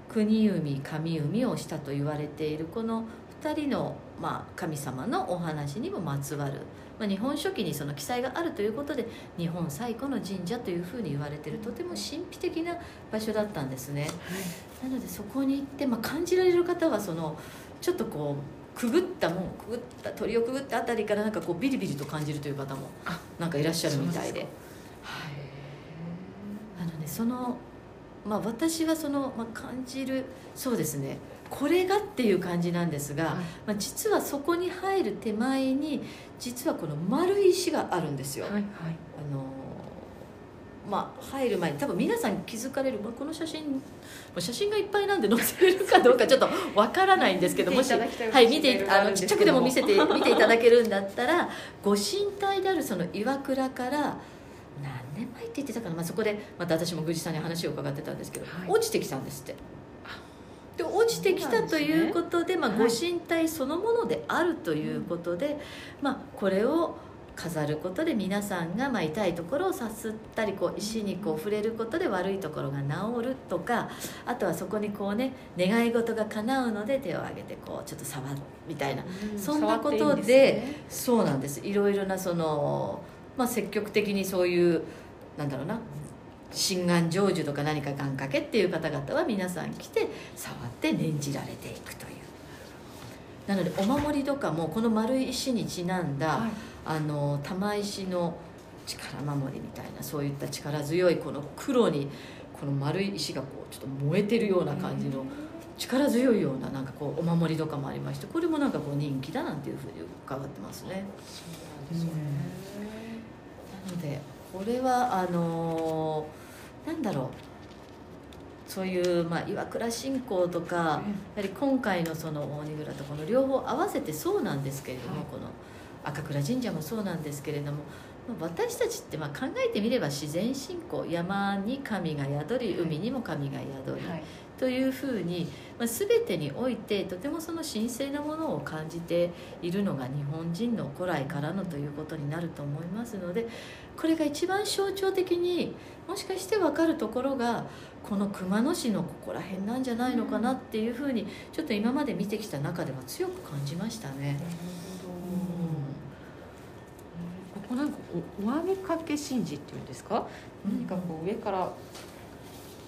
国海神海をしたと言われているこの2人の、まあ、神様のお話にもまつわる、まあ、日本書紀にその記載があるということで日本最古の神社というふうに言われているとても神秘的な場所だったんですね。なのでそこに行って、まあ、感じられる方はそのちょっとこうくぐったもうくぐった鳥をくぐったあたりからなんかこうビリビリと感じるという方もあなんかいらっしゃるみたいで。そうですあのねそのまあ私はその、まあ、感じるそうですね。これがっていう感じなんですが、はい。まあ、実はそこに入る手前に実はこの丸い石があるんですよ、はいはい。あのまあ入る前に多分皆さん気づかれるまあこの写真写真がいっぱいなんで載せるかどうかちょっとわからないんですけどもしはい見てあのちっちゃくでもも見せて見ていただけるんだったらご神体であるその岩倉から何年前って言ってたかな、まあ、そこでまた私も宮司さんに話を伺ってたんですけど、はい。落ちてきたんですって。で落ちてきたということでまあ、はいご神体そのものであるということで、まあ、これを飾ることで皆さんがまあ痛いところをさすったりこう石にこう触れることで悪いところが治るとかあとはそこにこうね願い事が叶うので手を挙げてこうちょっと触るみたいなそんなことでね。そうなんです。いろいろなその、まあ、積極的にそういうなんだろうな。心願成就とか何か願掛けっていう方々は皆さん来て触って念じられていくという。なのでお守りとかもこの丸い石にちなんだ、はい。あの玉石の力守りみたいなそういった力強いこの黒にこの丸い石がこうちょっと燃えてるような感じの力強いようななんかこうお守りとかもありましてこれもなんかこう人気だなんていうふうに伺ってますね。そうなんですよね。なのでこれはあのーなんだろう。そういう、まあ、岩倉信仰とかやはり今回のその大荷倉とこの両方合わせてそうなんですけれども、はい。この赤倉神社もそうなんですけれどもまあ私たちってまあ考えてみれば自然信仰山に神が宿り海にも神が宿り、はいというふうに、まあ、全てにおいてとてもその神聖なものを感じているのが日本人の古来からのということになると思いますのでこれが一番象徴的にもしかして分かるところがこの熊野市のここら辺なんじゃないのかなっていうふうにちょっと今まで見てきた中では強く感じましたね。ここなんかおおけ神事っていうんですか、うん。何かこう上から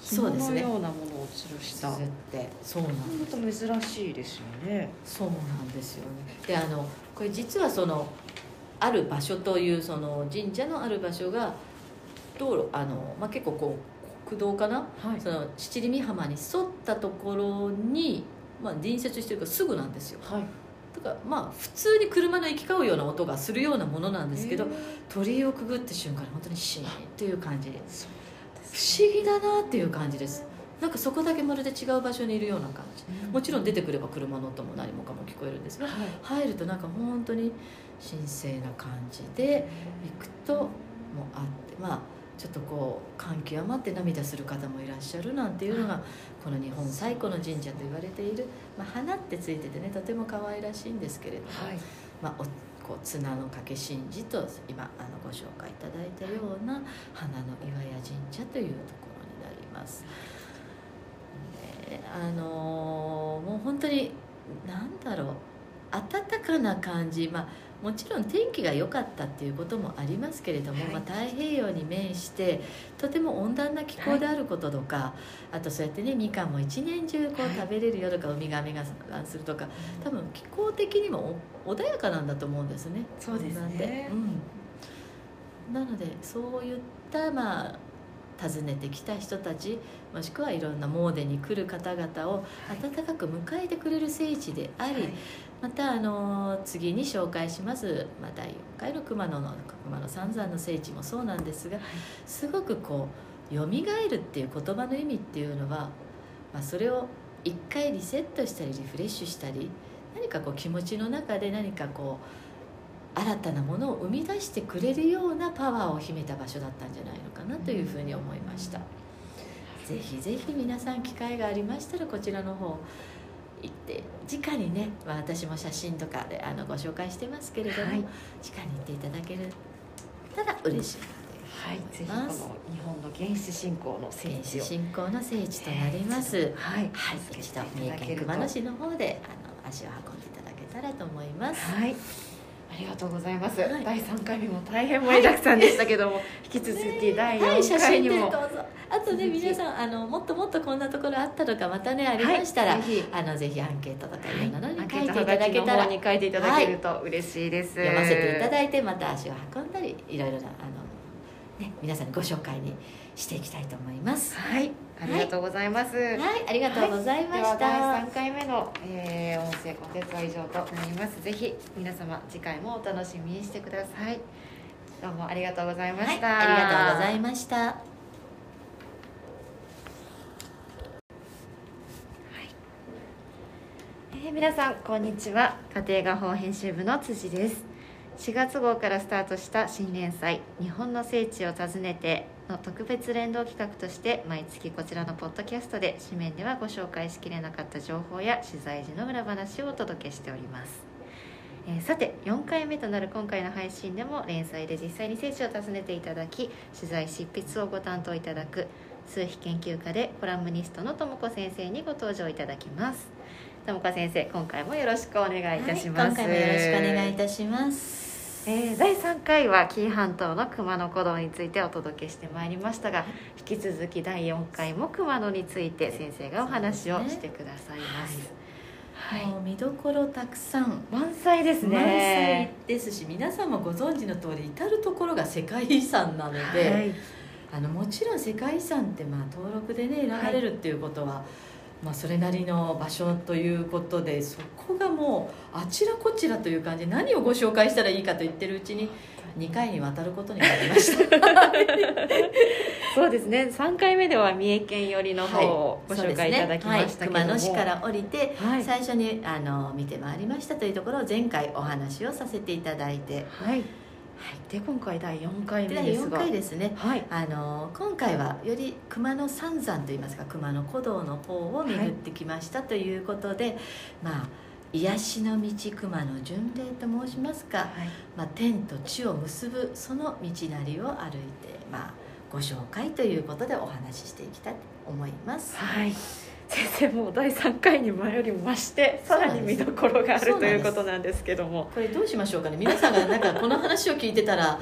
紐のそうですね。ようなものを吊るした。鈴って。そうなんまた珍しいですよね。そうなんですよね。であのこれ実はそのある場所というその神社のある場所が道路あの、まあ、結構こう国道かな？はい。その七里美浜に沿ったところに、まあ、隣接してるからすぐなんですよ。はい。だからまあ普通に車の行き交うような音がするようなものなんですけど鳥居をくぐった瞬間に本当にシーンという感じで。そう不思議だなっていう感じです。なんかそこだけまるで違う場所にいるような感じ。もちろん出てくれば車の音も何もかも聞こえるんですがはい。入るとなんか本当に神聖な感じで行くともあってまあちょっとこう感極まって涙する方もいらっしゃるなんていうのがこの日本最古の神社と言われている、まあ、花ってついててねとても可愛らしいんですけれども、はい。まあ、おこう綱の掛け神事と今あのご紹介いただいたような花の岩屋神社というところになります。ねあのもう本当に何だろう温かな感じ、まあ、もちろん天気が良かったっていうこともありますけれども、はい。まあ、太平洋に面してとても温暖な気候であることとか、あとそうやってねみかんも一年中こはいう食べれる夜かウミガメが産するとか多分気候的にもお穏やかなんだと思うんですね。そうですね。うん、なのでそういったまあ訪ねてきた人たちもしくはいろんな詣に来る方々を温かく迎えてくれる聖地であり、はいまたあの次に紹介します、まあ、第4回の熊野の熊野三山の聖地もそうなんですがすごくこう「よみがえる」っていう言葉の意味っていうのは、まあ、それを一回リセットしたりリフレッシュしたり何かこう気持ちの中で何かこう新たなものを生み出してくれるようなパワーを秘めた場所だったんじゃないのかなというふうに思いました。ぜひぜひ皆さん機会がありましたらこちらの方行って直にね、まあ、私も写真とかであのご紹介してますけれども、はい。直に行っていただけたら嬉しいはい、ぜひこの日本の原始信仰の聖原地信仰の聖地となります、はい、はい、一度三重県熊野市の方であの足を運んでいただけたらと思います。はい。ありがとうございます。はい第三回目も大変盛りだくさんでしたけども、引き続き第はい、四写真回にも。でどうぞ。あとね、皆さん、あの、もっともっとこんなところあったとか、またね、ありましたら。はいぜひあの、ぜひアンケートとか、いろんなのに書いていただけたら。に書いていただけると嬉しいです。読ませていただいいて、また足を運んだり、いろいろな、あの。ね、皆さんにご紹介にしていきたいと思います。はい、ありがとうございます。はい、ありがとうございました。第三回目の、えー、音声コンテンツは以上となります。ぜひ皆様次回もお楽しみにしてください。どうもありがとうございまはい、した。ありがとうございました。えー皆さんこんにちは家庭画報編集部の辻です4月号からスタートした新連載「日本の聖地を訪ねて」の特別連動企画として毎月こちらのポッドキャストで紙面ではご紹介しきれなかった情報や取材時の裏話をお届けしております。えーさて4回目となる今回の配信でも連載で実際に聖地を訪ねていただき取材執筆をご担当いただく数秘研究家でコラムニストのともこ先生にご登場いただきます。ともこ先生今回もよろしくお願いいたします、はい今回もよろしくお願いいたします。えー第3回は紀伊半島の熊野古道についてお届けしてまいりましたが引き続き第4回も熊野について先生がお話をしてくださいます。はい、もう見どころたくさん。満載です満載ねですし皆さんもご存知の通り至る所が世界遺産なので、はい。あのもちろん世界遺産ってまあ登録でね選ばれるっていうことは、まあ、それなりの場所ということでそこがもうあちらこちらという感じで何をご紹介したらいいかと言ってるうちに2回にわたることになりました。そうですね。3回目では三重県寄りの方をご紹介いただきましたけども、はい、熊野市から降りて、はい。最初にあの見てまいりましたというところを前回お話をさせていただいて、はい、で今回第4回4目ですが回ですね。はい。あの今回はより熊野三山といいますか熊野古道の方を巡ってきましたということで、まあ癒しの道熊野巡礼と申しますか、はい。まあ、天と地を結ぶその道なりを歩いて、まあ、ご紹介ということでお話ししていきたいと思います。はい先生もう第3回に前よりも増してさらに見どころがあるということなんですけども。これどうしましょうかね。皆さんがなんかこの話を聞いてたらな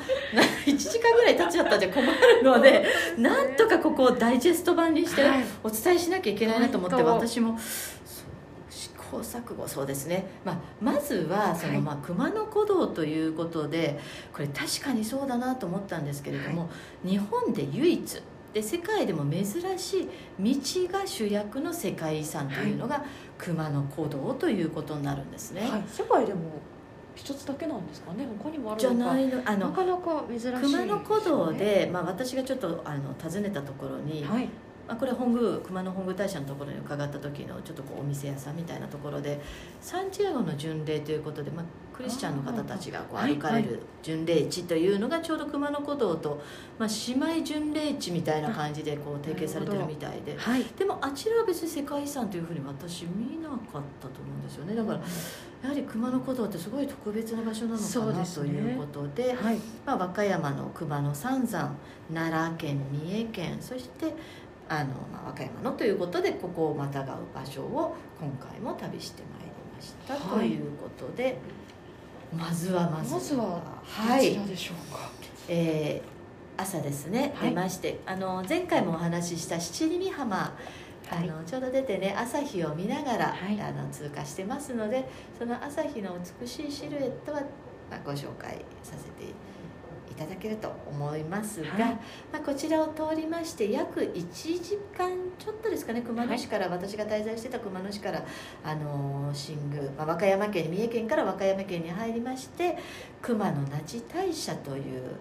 1時間ぐらい経っちゃったじゃ困るのでなんとかここをダイジェスト版にしてはい。お伝えしなきゃいけないなと思って本当私も試行錯誤そうですね、まあ、まずはその、はい。まあ、熊野古道ということでこれ確かにそうだなと思ったんですけれども、日本で唯一で世界でも珍しい道が主役の世界遺産というのが、熊野古道ということになるんですね。はい、世界でも一つだけなんですかね。他にもあるじゃないの。あのなかなか珍しい熊野古道で、まあ、私がちょっとあの訪ねたところに、はいまあ、これ本宮熊野本宮大社のところに伺った時のちょっとこうお店屋さんみたいなところでサンチアゴの巡礼ということで、まあ、クリスチャンの方たちがこう歩かれる巡礼地というのがちょうど熊野古道と、まあ、姉妹巡礼地みたいな感じでこう提携されてるみたいではい。でもあちらは別に世界遺産というふうに私見なかったと思うんですよね。だからやはり熊野古道ってすごい特別な場所なのかな、ねということで、はい。まあ、和歌山の熊野三山奈良県三重県そしてあの、まあ、和歌山のということでここをまたがう場所を今回も旅してまいりました、はい。ということでまずはまずまずはどはい。ちらでしょうか、えー朝ですね、はい。出ましてあの前回もお話しした七里美浜はい。あのちょうど出てね朝日を見ながら、はい。あの通過してますのでその朝日の美しいシルエットは、まあ、ご紹介させていただけると思いますが、はい。まあ、こちらを通りまして約1時間ちょっとですかね熊野市から、私が滞在してた熊野市からあの新宮、まあ、和歌山県三重県から和歌山県に入りまして熊野那智大社という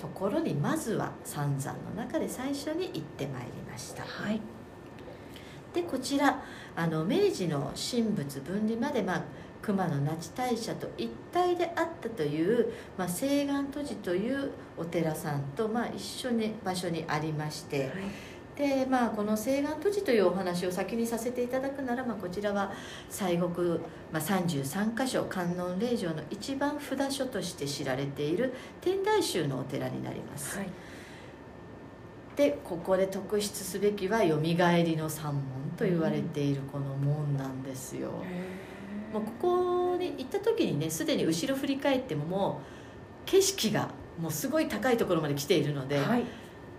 ところにまずは三山の中で最初に行ってまいりました。はい。でこちらあの明治の神仏分離まで、まあ、熊野那智大社と一体であったという、まあ、清願都寺というお寺さんと、まあ、一緒に場所にありましてで、まあ、この清願都寺というお話を先にさせていただくなら、まあ、こちらは西国、まあ、33箇所観音霊場の一番札所として知られている天台宗のお寺になります。はい。でここで特筆すべきは「よみがえりの三門」と言われているこの門なんですよ、もうここに行った時にねすでに後ろ振り返ってももう景色がもうすごい高いところまで来ているので、はい。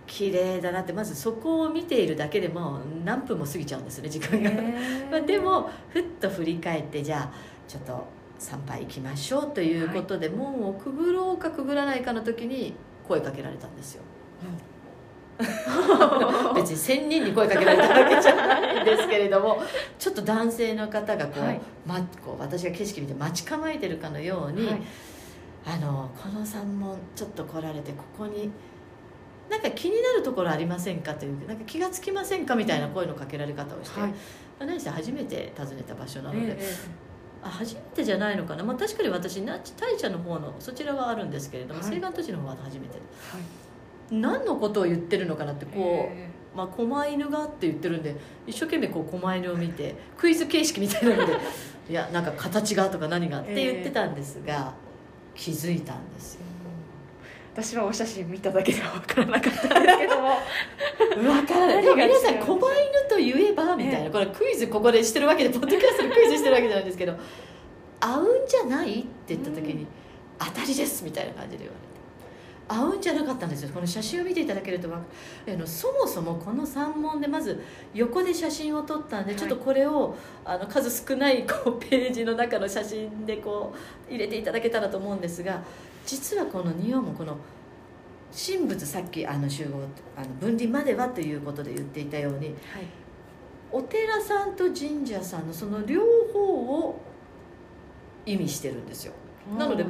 綺麗だなってまずそこを見ているだけでもう何分も過ぎちゃうんですね時間が、まあ、でもふっと振り返ってじゃあちょっと参拝行きましょうということで、門をくぐろうかくぐらないかの時に声かけられたんですよ 別に1000人に声かけられたわけじゃないんですけれどもちょっと男性の方がこう,、はい。ま、こう私が景色見て待ち構えてるかのように、はい。あのこの山門ちょっと来られてここになんか気になるところありませんかというなんか気がつきませんかみたいな声のかけられ方をして、はい。まあ何せ初めて訪ねた場所なので、ええあ初めてじゃないのかな、まあ、確かに私那智大社の方のそちらはあるんですけれどもはい。清願都市の方は初めてはい何のことを言ってるのかなってこう、えまあ、狛犬がって言ってるんで一生懸命こう狛犬を見てクイズ形式みたいなので いやなんか形がとか何がって言ってたんですが、気づいたんですよ。え私はお写真見ただけでは分からなかったんですけども。分からない。でも皆さん狛犬と言えばみたいなこれクイズここでしてるわけでポッドキャストでクイズしてるわけじゃないんですけど「合うんじゃない?」って言った時にうん「当たりです」みたいな感じで言われて合うんじゃなかったんですよ。この写真を見ていただけるとあのそもそもこの山門でまず横で写真を撮ったんではい。ちょっとこれをあの数少ないこうページの中の写真でこう入れていただけたらと思うんですが実はこの仁王もこの神仏さっきあの集合あの分離まではということで言っていたようにお寺さんと神社さんのその両方を意味してるんですよ。なので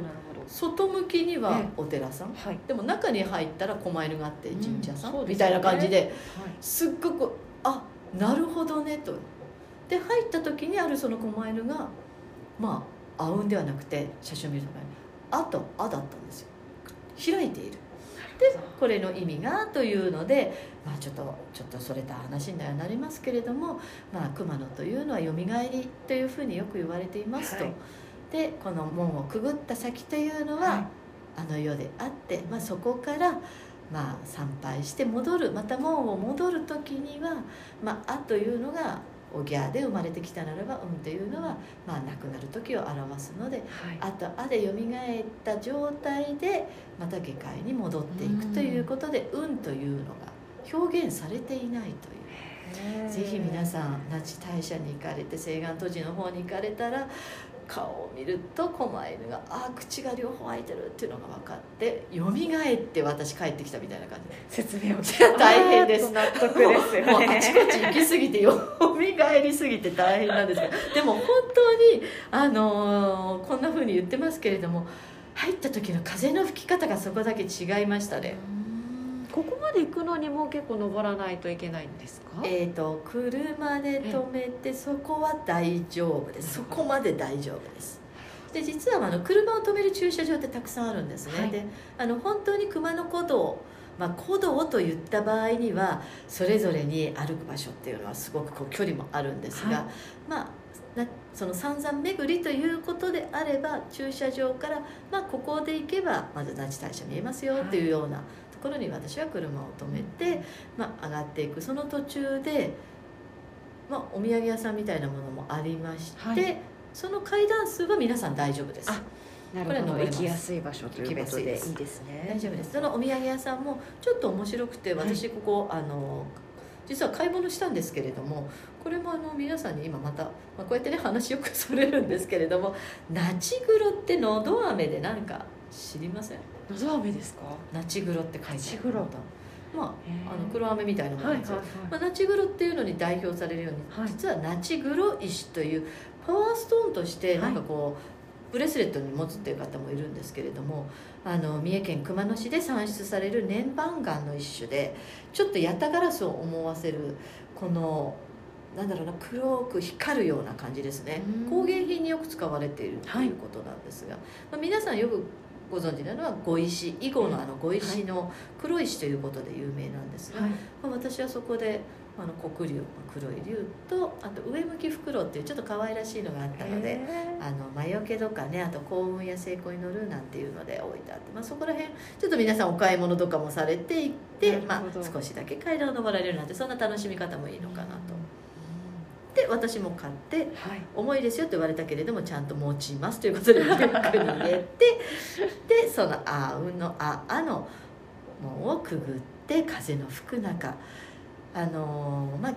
外向きにはええ。お寺さん、はい。でも中に入ったら狛犬があって神社さん、うんね。みたいな感じで。はい。すっごくあなるほどねと。で入った時にあるその狛犬がまああうんではなくて写真を見るとね「あ」と「あ」だったんですよ。開いている。でこれの意味がというので、まあ、ちょっとちょっとそれた話にはなりますけれども、まあ、熊野というのはよみがえりというふうによく言われていますと、はいでこの門をくぐった先というのは、はい。あの世であって、まあ、そこから、まあ、参拝して戻るまた門を戻る時には「まあ」あというのがおぎゃーで生まれてきたならば「うん」というのは、まあ、亡くなる時を表すのではい。あと「あ」でよみがえった状態でまた下界に戻っていくということで「うん」というのが表現されていないという。ぜひ皆さん那智大社に行かれて清願都寺の方に行かれたら顔を見ると狛犬がああ口が両方開いてるっていうのが分かってよみがえって私帰ってきたみたいな感じ。説明を大変です。納得ですよね。もうあちこち行き過ぎてよみがえりすぎて大変なんですがでも本当にあのーこんなふうに言ってますけれども入った時の風の吹き方がそこだけ違いましたねここまで行くのにも結構登らないといけないんですか？えー、と車で止めてそこは大丈夫です。そこまで大丈夫です。で実はあの車を止める駐車場ってたくさんあるんですね、はい。であの本当に熊野古道まあ、古道といった場合にはそれぞれに歩く場所っていうのはすごくこう距離もあるんですが、はい。まあなその三山巡りということであれば駐車場から、まあ、ここで行けばまず那智大社見えますよっていうようなところに私は車を止めて、まあ、上がっていく。その途中で、まあ、お土産屋さんみたいなものもありまして、はい。その階段数は皆さん大丈夫です。あなるほど。行きやすい場所ということでいいですね。大丈夫です。そのお土産屋さんもちょっと面白くて私ここ、あの実は買い物したんですけれどもこれもあの皆さんに今また、まあ、こうやってね話よくされるんですけれどもナチグロってのど飴で何か知りません？のど飴ですか？ナチグロって書いてある。ナチグロ。まああの黒飴みたいなものですよ、はいまあ、ナチグロっていうのに代表されるように、はい。実はナチグロ石というパワーストーンとしてなんかこう、ブレスレットに持つっていう方もいるんですけれどもあの三重県熊野市で産出される粘板岩の一種でちょっとヤタガラスを思わせるこのなんだろうな黒く光るような感じですね。うん。工芸品によく使われているとはい。いうことなんですが、まあ、皆さんよくご存知なのは碁石囲碁のあの碁石の黒石ということで有名なんですが、はい。まあ私はそこであの黒竜まあ黒い竜とあと上向きフクロウっていうちょっと可愛らしいのがあったのでへあの魔除けとかねあと幸運や成功に乗るなんていうので置いてあって、まあ、そこら辺ちょっと皆さんお買い物とかもされていって、まあ少しだけ階段を登られるなんてそんな楽しみ方もいいのかなと。で私も買ってはい。重いですよって言われたけれどもちゃんと持ちますということでリュックに入れて でその「あう」の「あ」あの門をくぐって風の吹く中あのーまあ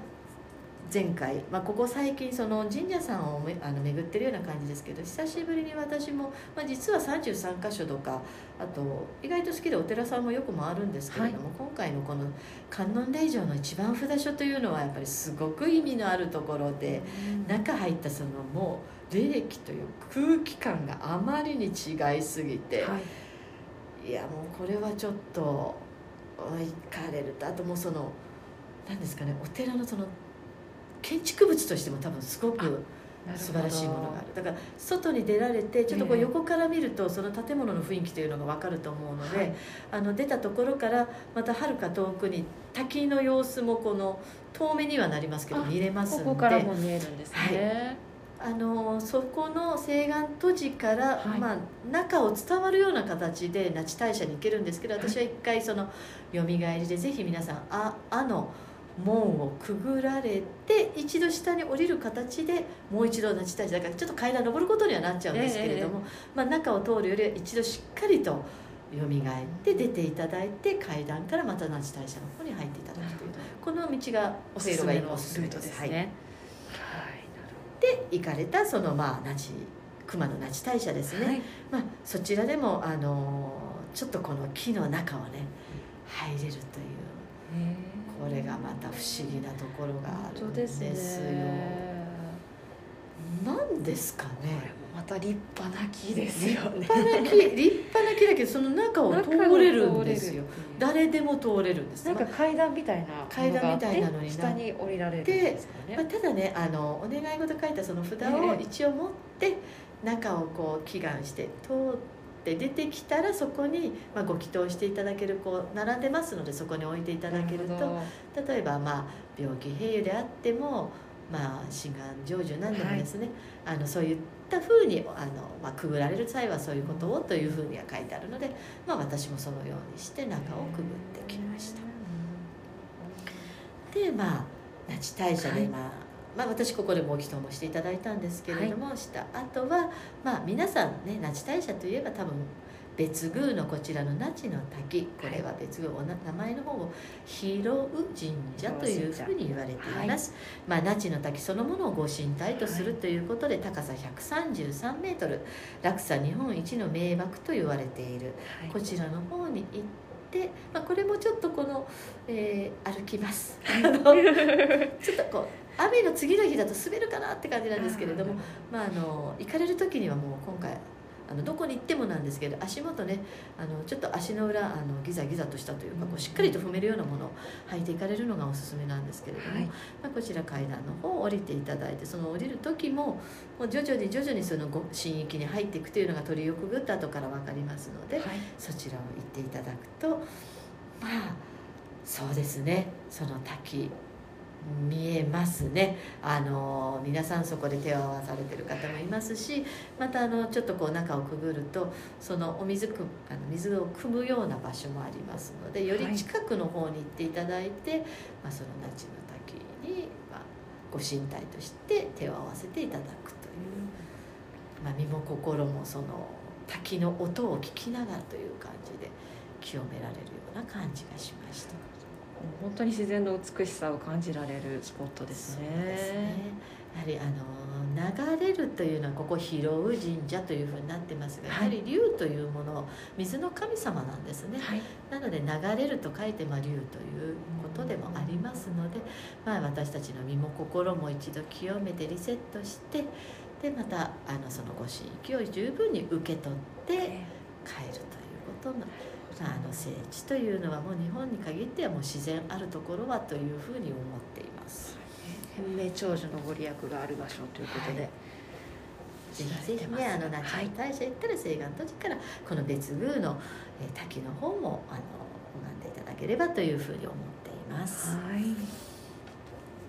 前回、まあ、ここ最近その神社さんをめあの巡ってるような感じですけど久しぶりに私も、まあ、実は33箇所とかあと意外と好きでお寺さんもよく回るんですけれども、今回のこの観音霊場の一番札所というのはやっぱりすごく意味のあるところで。中入ったそのもう霊気という空気感があまりに違いすぎて、はいい、やもうこれはちょっとあ行かれるとあともうその何ですかねお寺のその建築物としても多分すごく素晴らしいものがある。だから外に出られてちょっとこうええ横から見るとその建物の雰囲気というのが分かると思うので、はい。あの出たところからまたはるか遠くに滝の様子もこの遠目にはなりますけどあ見れますんで。ここからも見えるんですね、あのそこの西岸戸寺から、はい。まあ、中を伝わるような形で那智大社に行けるんですけど私は一回そのよみがえりでぜひ皆さんああの門をくぐられて一度下に降りる形でもう一度那智大社だからちょっと階段登ることにはなっちゃうんですけれども、まあ、中を通るよりは一度しっかりとよみがえって出ていただいて階段からまた那智大社の方に入っていただくというこの道がおおすすめのルートですはい。ねはい、で行かれたそのまあ那智熊野那智大社ですね、はい。まあ、そちらでもあのちょっとこの木の中をね入れるというこれがまた不思議なところがあるんですすよね。なんですかねまた立派な木ですよね。立派な木立派な木だけどその中を通れるんですよ。誰でも通れるんです。なんか階段みたいな階段みたいなのにな下に降りられるんですかまあ、ねただねあのお願い事書いたその札を一応持って中をこう祈願して通って出てきたらそこに、まあ、ご祈祷していただけるこう並んでますのでそこに置いていただけるとど。例えばまあ病気併誘であってもまあ志願成就なんでもですね、あのそういったふうにあの、まあ、くぐられる際はそういうことをというふうには書いてあるので、まあ、私もそのようにして中をくぐってきました。でまあ那智大社で、はいまあまあ、私ここでもお祈祷もしていただいたんですけれども、した後は、まあ、皆さんね那智大社といえば多分別宮のこちらの那智の滝これは別宮おな名前の方を広う神社というふうに言われています、まあ、那智の滝そのものをご神体とするということで、高さ133メートル落差日本一の名瀑と言われているはい。こちらの方に行って、まあ、これもちょっとこの、えー歩きます。ちょっとこう雨の次の日だと滑るかなって感じなんですけれども、まあ、あの行かれる時にはもう今回あのどこに行ってもなんですけど足元ねあのちょっと足の裏あのギザギザとしたというかこうしっかりと踏めるようなものを履いていかれるのがおすすめなんですけれども、はい。まあ、こちら階段の方を降りていただいてその降りる時ももう徐々に徐々にそのご神域に入っていくというのが鳥をくぐった後から分かりますので、はい。そちらを行っていただくとまあそうですね。その滝見えますね。あの皆さんそこで手を合わされてる方もいますしまたあのちょっとこう中をくぐるとそのお水くあの水を汲むような場所もありますのでより近くの方に行っていただいて、まあ、その那智の滝に、まあ、ご神体として手を合わせていただくという、まあ、身も心もその滝の音を聞きながらという感じで清められるような感じがしました本当に自然の美しさを感じられるスポットですね。やはりあの流れるというのはここ広宇神社というふうになってますが、はい。やはり龍というもの水の神様なんですね、はい。なので流れると書いてまあ龍ということでもありますので、まあ、私たちの身も心も一度清めてリセットしてでまたあのそのご神域を十分に受け取って帰るということが、まあ、あの聖地というのはもう日本に限ってはもう自然あるところはというふうに思っています。天命長寿のご利益がある場所ということで、はいぜひぜひねあの那智の大社行ったら西岸土地からこの別宮の、えー滝の方もあの拝んでいただければというふうに思っています。はい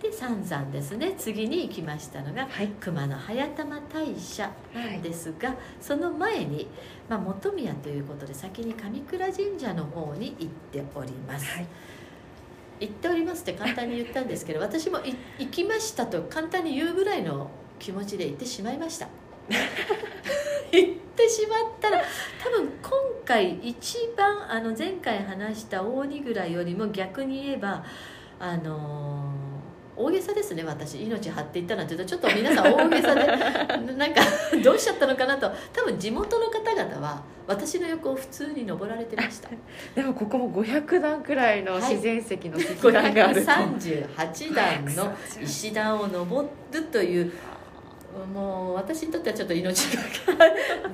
で三山ですね。次に行きましたのがはい。熊野早玉大社なんですが、その前に、まあ、本宮ということで先に上倉神社の方に行っております。はい。行っておりますって簡単に言ったんですけど 私もい行きましたと簡単に言うぐらいの気持ちで行ってしまいました。行ってしまったら多分今回一番あの前回話した大荷蔵よりも逆に言えばあのー大げさですね私。命張っていったなんて言うとちょっと皆さん大げさで。なんかどうしちゃったのかなと。多分地元の方々は私の横を普通に登られてました。でもここも500段くらいのはい自然石の石段があると、538段の石段を登るというもう私にとってはちょっと命が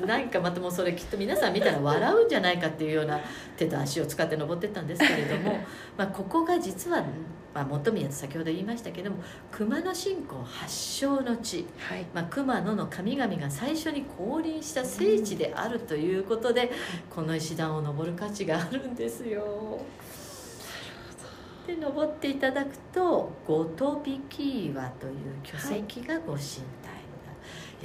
なんかまたもうそれきっと皆さん見たら笑うんじゃないかっていうような手と足を使って登ってったんですけれども、まあ、ここが実は、まあ、本宮と先ほど言いましたけども熊野信仰発祥の地、はい。まあ、熊野の神々が最初に降臨した聖地であるということで、この石段を登る価値があるんですよ。で登っていただくと五飛木岩という巨石がご神体。になる、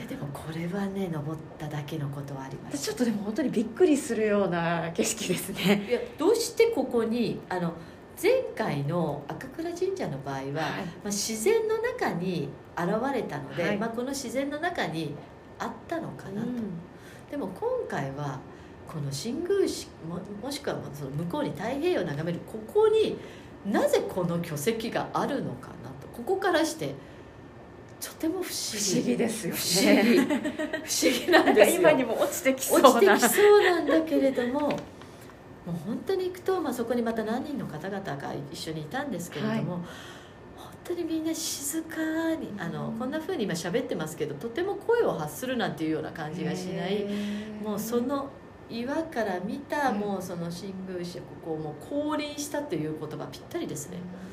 い、やでもこれはね登っただけのことはありまちすょっとでも本当にびっくりするような景色ですね。いやどうしてここにあの前回の赤倉神社の場合は、まあ、自然の中に現れたので、はい。まあ、この自然の中にあったのかなと、でも今回はこの新宮市ももしくはその向こうに太平洋を眺めるここになぜこの巨石があるのかなと。ここからしてとても不思議。ですよ不思議。ね不思議なんなんかですよ。今にも落ちてきそうな落ちてきそうなんだけれどももう本当に行くと、まあ、そこにまた何人の方々が一緒にいたんですけれども、はい。本当にみんな静かにあのこんな風に今喋ってますけどとても声を発するなんていうような感じがしない。もうその岩から見たうん。もうその新宮市ここをもう降臨したという言葉ぴったりですね。あの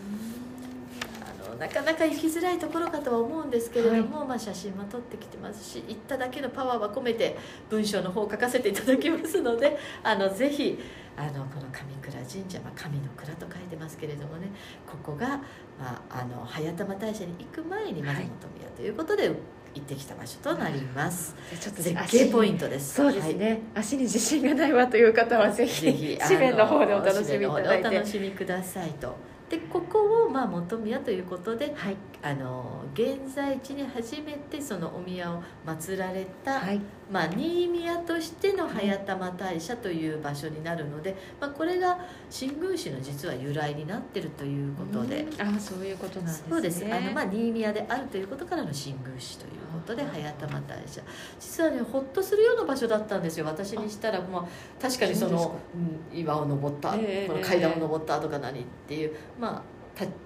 なかなか行きづらいところかとは思うんですけれども、まあ、写真も撮ってきてますし行っただけのパワーは込めて文章の方を書かせていただきますので あのぜひあのこの上倉神社、まあ、神の蔵と書いてますけれどもねここが、まあ、あの早玉大社に行く前にまずはい。本宮ということで行ってきた場所となります。ちょっと絶景ポイントトです。そうですね、足に自信がないわという方はぜひぜひ紙面の方でお楽しみいただい紙面の方でおて楽しみくださいとでここをまあ本宮ということではい。あの現在地に初めてそのお宮を祀られた、はい。まあ、新宮としての早玉大社という場所になるので、まあ、これが新宮市の実は由来になってるということで。うん。あそういうことなんですね。そうです。あの、まあ、新宮であるということからの新宮市ということで早玉大社。実はねほっとするような場所だったんですよ。私にしたら、まあ、確かにそのうん岩を登った、ええこの階段を登ったとか何っていう、まあ、た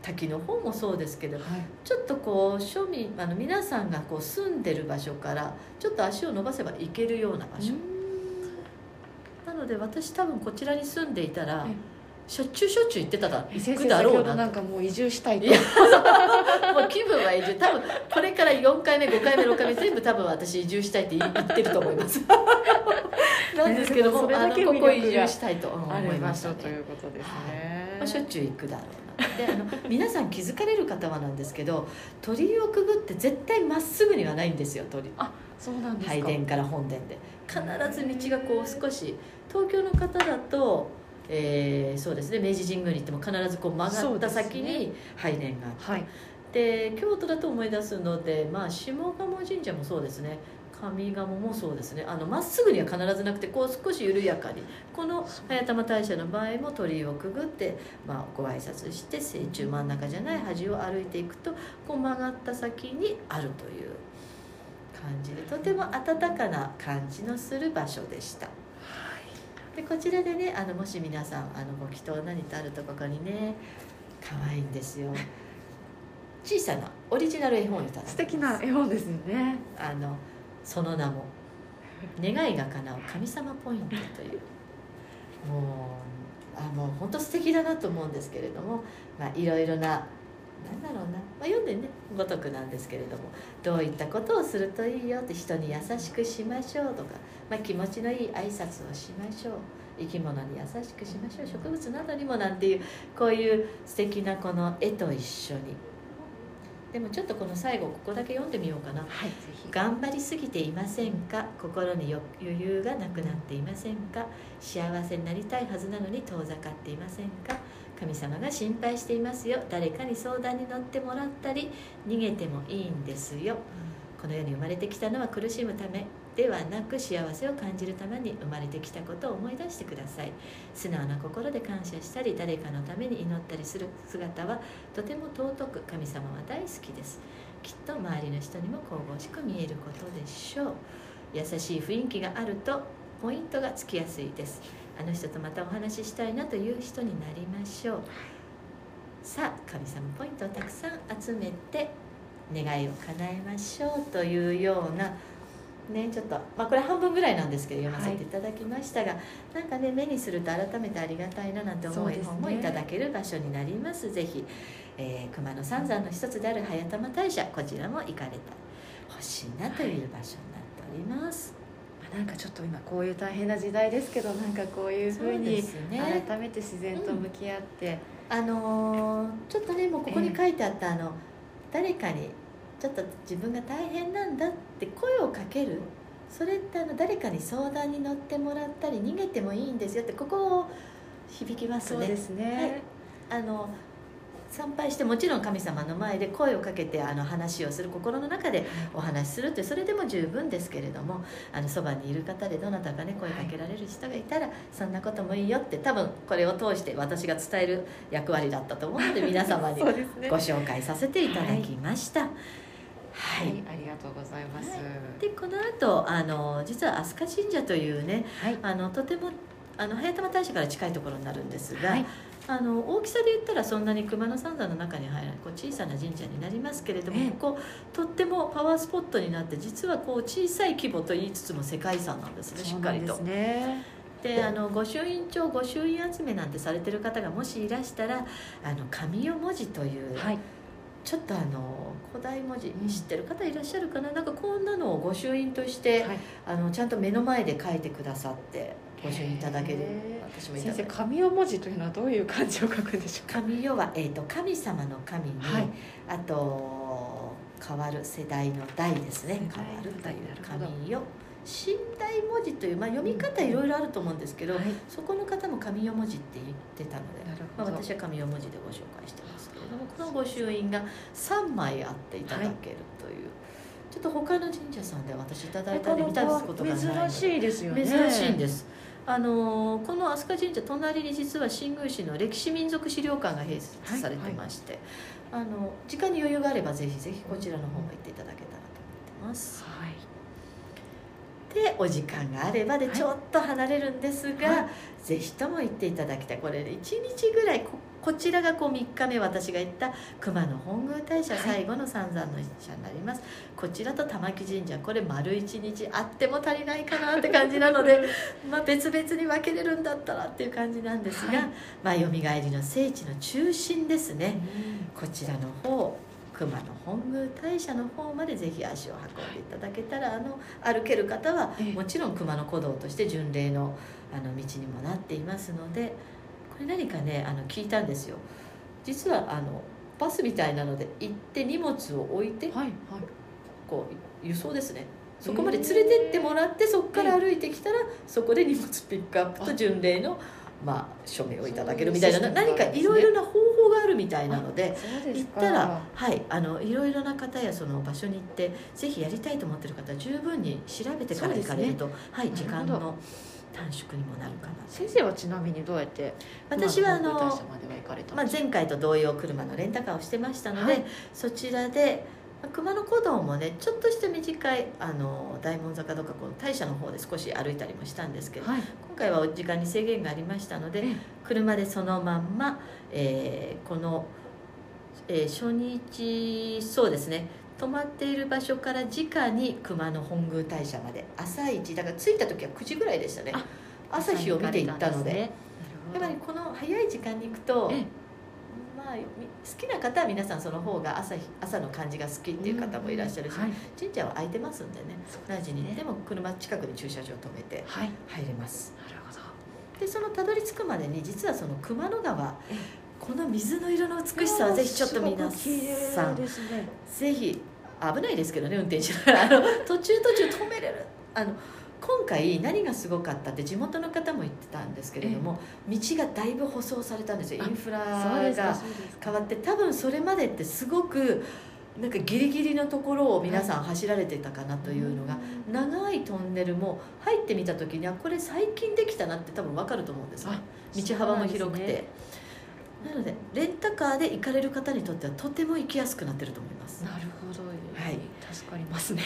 滝の方もそうですけどはい。ちょっとこう庶民あの皆さんがこう住んでる場所からちょっと足を伸ばせば行けるような場所、なので私多分こちらに住んでいたらえしょっちゅうしょっちゅう行ってただろうなと。なんかもう移住したいと。いやもう気分は移住。多分これから4回目5回目6回目全部多分私移住したいって言ってると思います。なんですけども,、ねあのここ移住したいと思あいましたね。ということですね、まあ、しょっちゅう行くだろう。なであの皆さん気づかれる方はなんですけど鳥居をくぐって絶対まっすぐにはないんですよ鳥。居そうなんですか。拝殿から本殿で。必ず道がこう少し東京の方だと、えーそうですね明治神宮に行っても必ずこう曲がった先に拝殿があって、はい。で京都だと思い出すので、まあ、下鴨神社もそうですね上賀茂もそうですね。あのまっすぐには必ずなくてこう少し緩やかにこの早玉大社の場合も鳥居をくぐって、まあ、ご挨拶して正中真ん中じゃない端を歩いていくとこう曲がった先にあるという感じでとても温かな感じのする場所でした。でこちらでねあのもし皆さんあのご祈祷何とあるとここにね可愛いんですよ。小さなオリジナル絵本をいただきます。素敵な絵本ですよね。あのその名も「願いが叶う神様ポイント」という。もうあもう本当素敵だなと思うんですけれども、まあ、いろいろななんだろうな、まあ、読んでねごとくなんですけれども。どういったことをするといいよって人に優しくしましょうとか、まあ、気持ちのいい挨拶をしましょう。生き物に優しくしましょう。植物などにもなんていうこういう素敵なこの絵と一緒に。でもちょっとこの最後ここだけ読んでみようかな。はい頑張りすぎていませんか？心に余裕がなくなっていませんか？幸せになりたいはずなのに遠ざかっていませんか？神様が心配していますよ。誰かに相談に乗ってもらったり逃げてもいいんですよ。この世に生まれてきたのは苦しむためではなく幸せを感じるために生まれてきたことを思い出してください。素直な心で感謝したり誰かのために祈ったりする姿はとても尊く神様は大好きです。きっと周りの人にも神々しく見えることでしょう。優しい雰囲気があるとポイントがつきやすいです。あの人とまたお話ししたいなという人になりましょう。さあ神様ポイントをたくさん集めて願いを叶えましょうというようなねちょっと、まあ、これ半分ぐらいなんですけど読ませていただきましたが、なんかね目にすると改めてありがたいななんて思う絵本もいただける場所になります。ぜひ、えー熊野三山の一つである早玉大社こちらも行かれた。欲しいなという場所になっております、まあなんかちょっと今こういう大変な時代ですけどなんかこういうふうに改めて自然と向き合って、あのーちょっとねもうここに書いてあったあの誰かにちょっと自分が大変なんだって声をかける。それってあの誰かに相談に乗ってもらったり逃げてもいいんですよってここを響きますね。そうですね、あの参拝してもちろん神様の前で声をかけてあの話をする心の中でお話しするってそれでも十分ですけれどもあのそばにいる方でどなたかね声かけられる人がいたら、そんなこともいいよって多分これを通して私が伝える役割だったと思うので 皆様にご紹介させていただきました。はい。はい、ありがとうございます。はい。でこの後あの実は飛鳥神社というねはい、あのとてもあの早玉大社から近いところになるんですが、はいあの大きさで言ったらそんなに熊野三山の中に入らないこう小さな神社になりますけれども、ええ。こことってもパワースポットになって実はこう小さい規模と言いつつも世界遺産なんですねしっかりと。であの御朱印帳御朱印集めなんてされてる方がもしいらしたらあの神代文字という、はい、ちょっとあの古代文字知ってる方いらっしゃるかな？なんかこんなのを御朱印として、はい、あのちゃんと目の前で書いてくださってご朱印いただけるへ私もいただ先生、神代文字というのはどういう漢字を書くんでしょうか？神代は、えー、と神様の神に、はい。あと変わる世代の代ですね。変わるという神代寝台文字という、まあ、読み方いろいろあると思うんですけど、はい。そこの方も神代文字って言ってたので、まあ。私は神代文字でご紹介してますけれどもこの御朱印が3枚あっていただけるという、ちょっと他の神社さんで私いただいたり見たことがない珍しいですよね。珍しいんですあのーこの飛鳥神社隣に実は新宮市の歴史民族資料館が併設されてまして、あの時間に余裕があればぜひぜひこちらの方も行っていただけたらと思ってますはい。でお時間があればではい。ちょっと離れるんですが、はぜひとも行っていただきたい。これで1日ぐらいここちらがこう3日目私が言った熊野本宮大社はい。最後の三山の社になります、こちらと玉城神社これ丸1日あっても足りないかなって感じなので まあ別々に分けれるんだったらっていう感じなんですが、はい。まあよみがえりの聖地の中心ですね。こちらの方熊野本宮大社の方までぜひ足を運んでいただけたらあの歩ける方はええ。もちろん熊野古道として巡礼のあの道にもなっていますのでこれ何かねあの聞いたんですよ。実はあのバスみたいなので行って荷物を置いてはいはい。こう輸送ですね。そこまで連れてってもらってそこから歩いてきたらそこで荷物ピックアップと巡礼のまあ署名をいただけるみたいなね。何かいろいろな方法があるみたいなので行ったらはいあのいろいろな方やその場所に行ってぜひやりたいと思ってる方は十分に調べてから行かれると、はい時間の短縮にもなるかな先生はちなみにどうやって私はあのまあ、前回と同様車のレンタカーをしてましたので、はい。そちらでまあ熊野古道もねちょっとした短いあの大門坂とかこの大社の方で少し歩いたりもしたんですけどはい。今回は時間に制限がありましたのでええ。車でそのまんま、えーこの、えー初日そうですね泊まっている場所から直に熊野本宮大社まで朝一だから着いた時は9時ぐらいでしたね。あ朝日を見て行ったので。ね。やっぱりこの早い時間に行くとえあ、み好きな方は皆さんその方が朝日朝の感じが好きっていう方もいらっしゃるし、はい。神社は空いてますんでね何時に行っても車近くに駐車場止めてはい入れます。なるほど。でそのたどり着くまでに実はその熊野川えこの水の色の美しさはぜひちょっと皆さんですね。ぜひ危ないですけどね運転しながら。あの途中途中止めれる。あの今回何がすごかったって地元の方も言ってたんですけれども道がだいぶ舗装されたんですよ。あインフラが変わって多分それまでってすごくなんかギリギリのところを皆さん走られてたかなというのが長いトンネルも入ってみた時にはこれ最近できたなって多分分かると思うんですねあ道幅も広くて。なね。なのでレンタカーで行かれる方にとってはとても行きやすくなってると思います。なるほど。はい。助かりますね。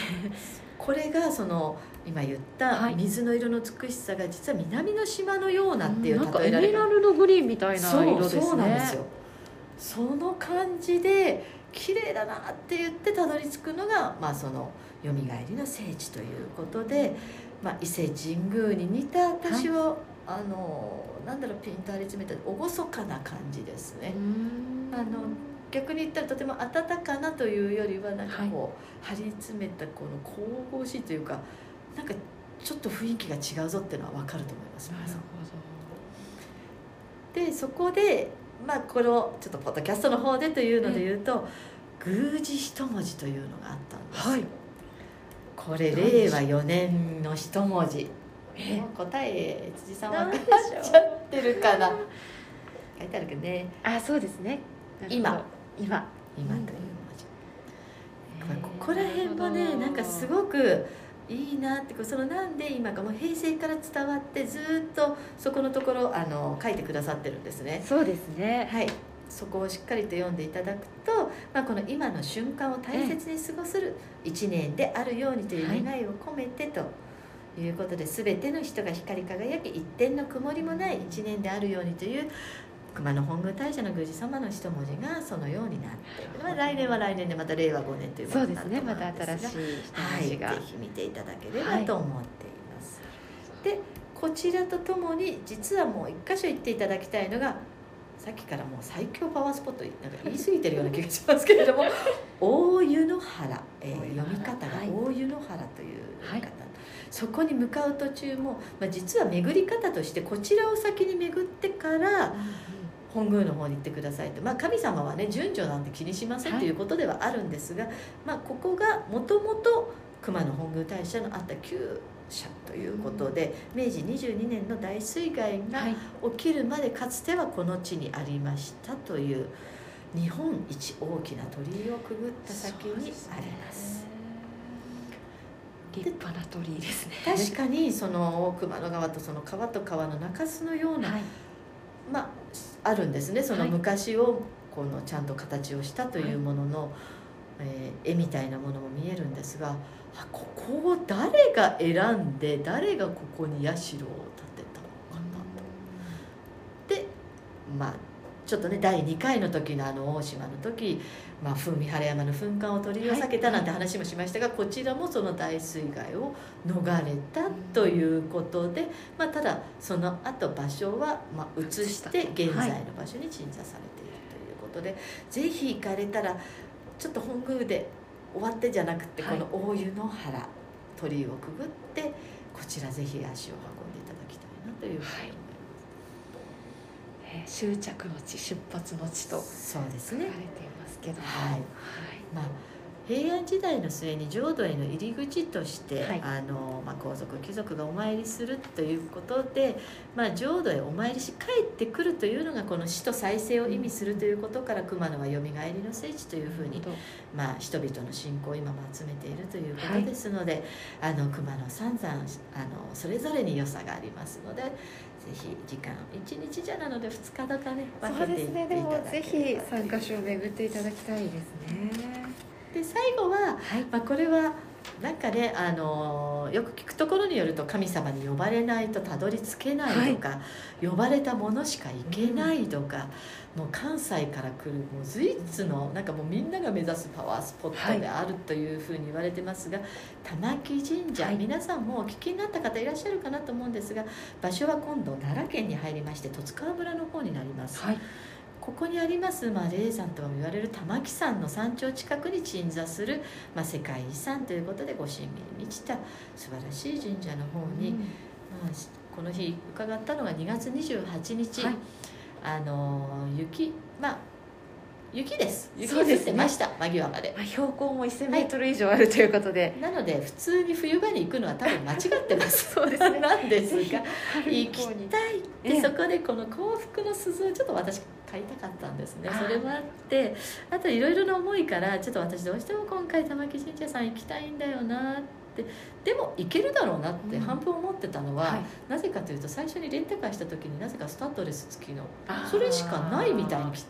これがその今言ったはい。水の色の美しさが実は南の島のようなっていう例えられ方エメラルドグリーンみたいな色ですね。そうなんですよ。その感じで綺麗だなって言ってたどり着くのが、まあ、そのよみがえりの聖地ということで、まあ、伊勢神宮に似た私は、あのなんだろうピンと張り詰めた厳かな感じですね、あの逆に言ったらとても温かなというよりはなんかこう、張り詰めたこの神々しいというかなんかちょっと雰囲気が違うぞっていうのは分かると思いますなるほでそこでまあこのちょっとポッドキャストの方でというので言うと宮司一文字というのがあったんです。よ、はい。これ令和4年の一文字。答え辻さん分かっちゃってるかな。書いてあるけどね。あそうですね。今。今。今という文字、これここら辺もねなんかすごくいいなってそのなんで今かもう平成から伝わってずっとそこのところあの書いてくださってるんですね。そうですね。はい、そこをしっかりと読んでいただくと、まあ、この今の瞬間を大切に過ごする一年であるようにという願いを込めてということで、全ての人が光り輝き一点の曇りもない一年であるようにという熊野本宮大社の宮司様の一文字がそのようになって、まあ、来年は来年でまた令和5年というもそうのになるとですねま思うんですがた新しいはい、ぜひ見ていただければと思っています、でこちらとともに実はもう一箇所行っていただきたいのがさっきからもう最強パワースポットなんか言い過ぎてるような気がしますけれども 大湯の原、えー読み方がはい。大湯の原というはい読み方、そこに向かう途中も、まあ、実は巡り方としてこちらを先に巡ってから本宮の方に行ってくださいと、まあ、神様はね順序なんて気にしませんはい。ということではあるんですが、まあ、ここがもともと熊野本宮大社のあった旧社ということで、明治22年の大水害がはい。起きるまでかつてはこの地にありましたという日本一大きな鳥居をくぐった先にあります。立派な鳥居ですね。確かにその熊野川とその川と川の中州のようなはい。まあ、あるんですね。そのはい昔をこのちゃんと形をしたというものの、えー絵みたいなものも見えるんですがあここを誰が選んで誰がここに社を建てたのかなでまあちょっとね第2回の時のあの大島の時、まあ、風味晴れ山の噴火を取り避けたなんて話もしましたが、こちらもその大水害を逃れたということで、まあ、ただその後場所はまあ移して現在の場所に鎮座されているということで、ぜひ行かれたらちょっと本宮で終わってじゃなくて、はいこの大湯の原鳥居をくぐってこちらぜひ足を運んでいただきたいなというふうに思います。えー終着の地出発の地とそうですねけどはいはい。まあ平安時代の末に浄土への入り口として、はい。あのまあ、皇族貴族がお参りするということで、まあ、浄土へお参りし帰ってくるというのがこの死と再生を意味するということから熊野はよみがえりの聖地というふうに、まあ、人々の信仰を今も集めているということですので、あの熊野三山あのそれぞれに良さがありますのでぜひ時間。1日じゃなので2日とかね。分けていっていたですねでもだけぜれば。ひ参加所を巡っていただきたいですね。で最後ははい。まあ、これはなんかねあのよく聞くところによると神様に呼ばれないとたどり着けないとか、呼ばれたものしか行けないとか、もう関西から来るもう随一のなんかもうみんなが目指すパワースポットであるというふうに言われてますが、玉木神社、はい。皆さんもお聞きになった方いらっしゃるかなと思うんですが場所は今度奈良県に入りまして十津川村の方になります。はいここにあります、まあ、霊山とも言われる玉木山の山頂近くに鎮座する、まあ、世界遺産ということでご神秘に満ちた素晴らしい神社の方に、まあ、しこの日伺ったのが2月28日、はい。あの雪まあ雪です。雪降ってました、間際まで。まあ標高も1000メートル以上あるということで、なので普通に冬場に行くのは多分間違ってます。そうですね。なんですが春行きたいええ。でそこでこの幸福の鈴をちょっと私買いたかったんですね。それもあってあといろいろな思いからちょっと私どうしても今回玉木神社さん行きたいんだよなってでも行けるだろうなってうん。半分思ってたのは、はい。なぜかというと最初にレンタカーした時になぜかスタッドレス付きのそれしかないみたい。にき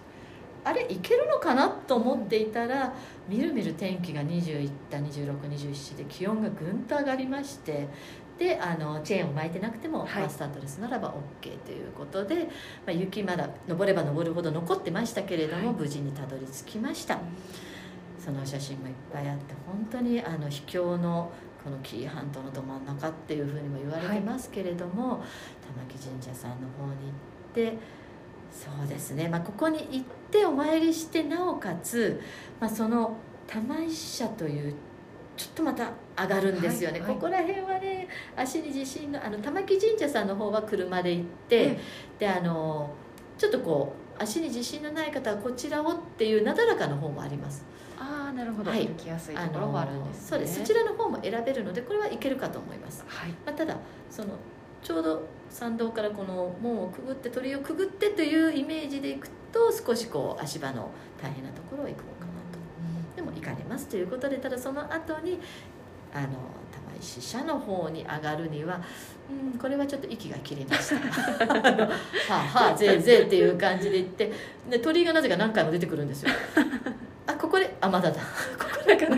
あれいけるのかなと思っていたらみるみる天気が20いった2627で気温がぐんと上がりましてであのチェーンを巻いてなくても、はい。まあスタッドレスならば OK ということで、まあ、雪まだ登れば登るほど残ってましたけれども、はい。無事にたどり着きました。その写真もいっぱいあって本当にあの秘境のこの紀伊半島のど真ん中っていうふうにも言われてますけれども、玉木神社さんの方に行ってそうですね、まあ、ここに行ってお参りしてなおかつ、まあ、その玉石社というちょっとまた上がるんですよね、はいはい。ここら辺はね足に自信のあの玉木神社さんの方は車で行って、えであのちょっとこう足に自信のない方はこちらをっていうなだらかの方もあります。ああなるほど、はい。行きやすいところもあるんです、ね、そうです。そちらの方も選べるのでこれはいけるかと思います、はい。まあ、ただそのちょうど参道からこの門をくぐって鳥居をくぐってというイメージでいくと少しこう足場の大変なところを行くも行かれますということでただその後にあの玉石社の方に上がるにはうんこれはちょっと息が切れました。はあはあぜいぜいっていう感じで行ってで鳥居がなぜか何回も出てくるんですよ。あここであまだだ。ここだから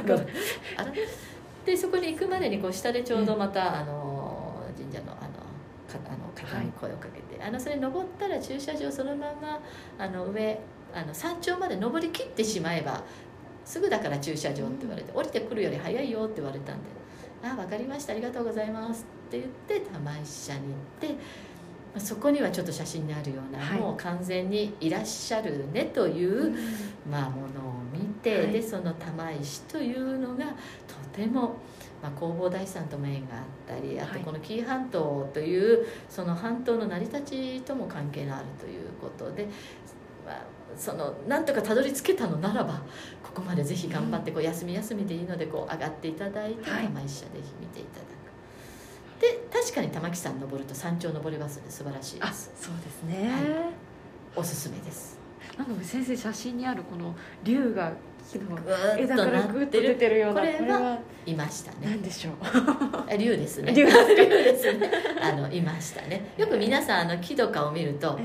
あら。でそこに行くまでにこう下でちょうどまた、あの神社のあのかあの方に声をかけて、あのそれ登ったら駐車場そのままあの上あの山頂まで登りきってしまえばすぐだから駐車場って言われて、降りてくるより早いよって言われたんで「あ分かりましたありがとうございます」って言って玉石社に行って。まあそこにはちょっと写真にあるような、はい。もう完全にいらっしゃるねという、まあ、ものを見て、はい。でその玉石というのがとても、まあ、弘法大師さんとも縁があったりあとはいこの紀伊半島というその半島の成り立ちとも関係のあるということで、まあ、そのなんとかたどり着けたのならばここまでぜひ頑張ってこう休み休みでいいのでこう上がっていただいてはい。玉石社ぜひ見ていただく。で確かに玉木山登ると山頂登れますので素晴らしいであすそうですね、はい。おすすめです。なので先生写真にあるこの竜が枝からグッとってる出てるようなこれはいましたね。何でしょう。あ竜ですね。竜竜ですね。あのいましたね。よく皆さんあの木とかを見ると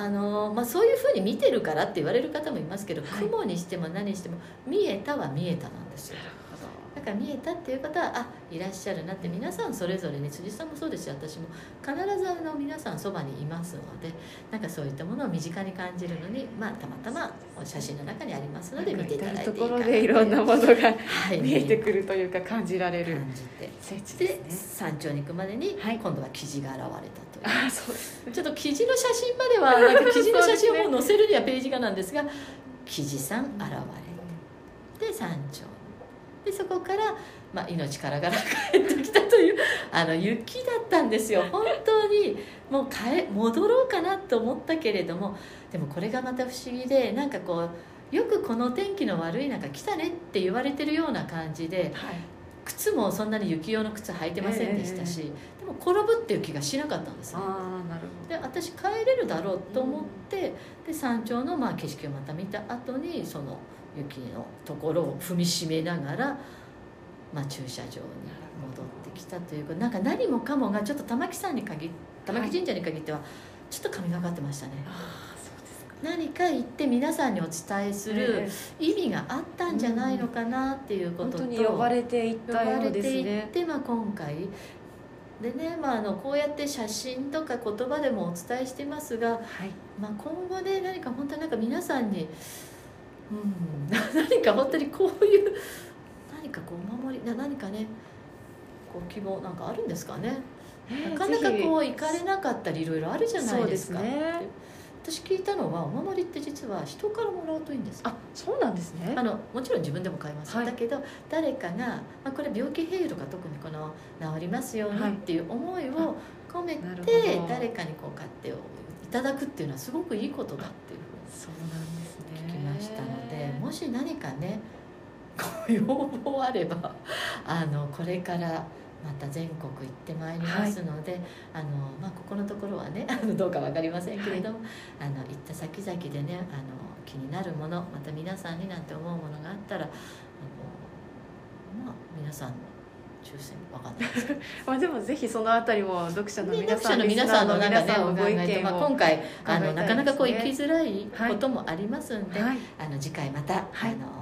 あの、まあ、そういうふうに見てるからって言われる方もいますけど、はい。雲にしても何にしても見えたは見えたなんですよ。だから見えたっていう方はあいらっしゃるなって皆さんそれぞれね辻さんもそうですし私も必ずあの皆さんそばにいますのでなんかそういったものを身近に感じるのに、まあ、たまたま写真の中にありますので見ていただいていいところでいろんなものがはい。見えてくるというか感じられる感じて。聖地で山頂に行くまでにはい。今度は記事が現れたという。あそうですちょっと記事の写真まではなんか記事の写真を載せるにはページがなんですが記事さん現れてで山頂でそこから、まあ、命からがら帰ってきたというあの雪だったんですよ本当にもう帰戻ろうかなと思ったけれどもでもこれがまた不思議でなんかこうよくこの天気の悪い中来たねって言われてるような感じではい靴もそんなに雪用の靴履いてませんでしたし、でも転ぶっていう気がしなかったんですねああなるで私帰れるだろうと思って、で山頂のまあ景色をまた見た後にその雪のところを踏みしめながら、まあ、駐車場に戻ってきたというかなんか何もかもがちょっと玉木山に限っ玉木神社に限ってはちょっと神がかってましたね、ああそうですか。何か言って皆さんにお伝えするえ意味があったんじゃないのかなっていうえことと、本当に呼ばれていっ呼たようばれていっですねて、まあ、今回でね、まあ、あのこうやって写真とか言葉でもお伝えしてますが、はい。まあ、今後ね何か本当になんか皆さんに、うん、何か本当にこういう何かこうお守りな何かねこう希望なんかあるんですかね？なかなかこう行かれなかったりいろいろあるじゃないですか。そうですね私聞いたのはお守りって実は人からもらうといいんですあそうなんですね。あのもちろん自分でも買います、はい。だけど誰かが、まあ、これ病気併用とか特にこの治りますようにはい。っていう思いを込めてど。誰かにこう買っていただくっていうのはすごくいいことだっていうふうにそうなんですね。聞きましたのでもし何かねご要望あればあのこれからまた全国行ってまいりますので、あのまあ、ここのところはねどうか分かりませんけれども、あの行った先々でねあの気になるものまた皆さんになんて思うものがあったらあの、まあ、皆さんの抽選わかんないです まあでもぜひそのあたりも読者のね、皆さん、読者の皆さんのなんかねご意えと、まあ、見を今回あのなかなかこう行きづらい。こともありますんで、はい。あの次回また、はい。あの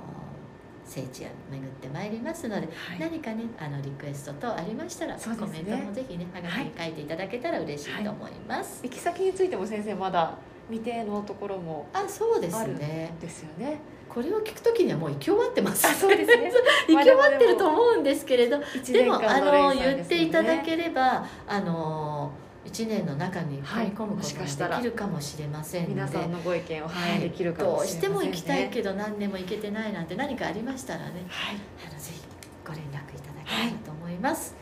聖地を巡ってまいりますので、はい。何かねあのリクエスト等ありましたら、ね。コメントもぜひねはがきに書いていただけたら嬉しいと思います、行き先についても先生まだ未定のところもあそうですね。ですよね。これを聞くときにはもう行き終わってます。あそうですね。行き終わってると思うんですけれど一でもあの言っていただければあの1年の中に踏み込むことができるかもしれませんので、皆さんのご意見を反はい映できるかどうもしれませんね、しても行きたいけど何年も行けてないなんて何かありましたらね。はい。あのぜひご連絡いただければと思います、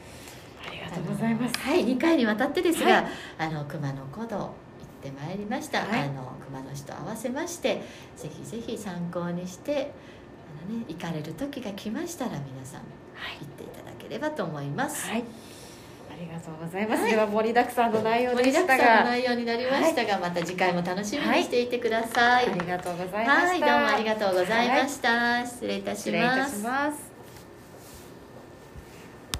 ありがとうございます。はい2回にわたってですが、はい。あの熊野古道行ってまいりました、はい。あの熊野市と合わせましてぜひぜひ参考にしてあの、ね、行かれる時が来ましたら皆さんはい。行っていただければと思います、はい。ありがとうございます、はい。では盛りだくさんの内容でしたが。内容になりましたが、また次回も楽しみにしていてください、ありがとうございました。はい、どうもありがとうございました。失礼いたし失礼いたます。します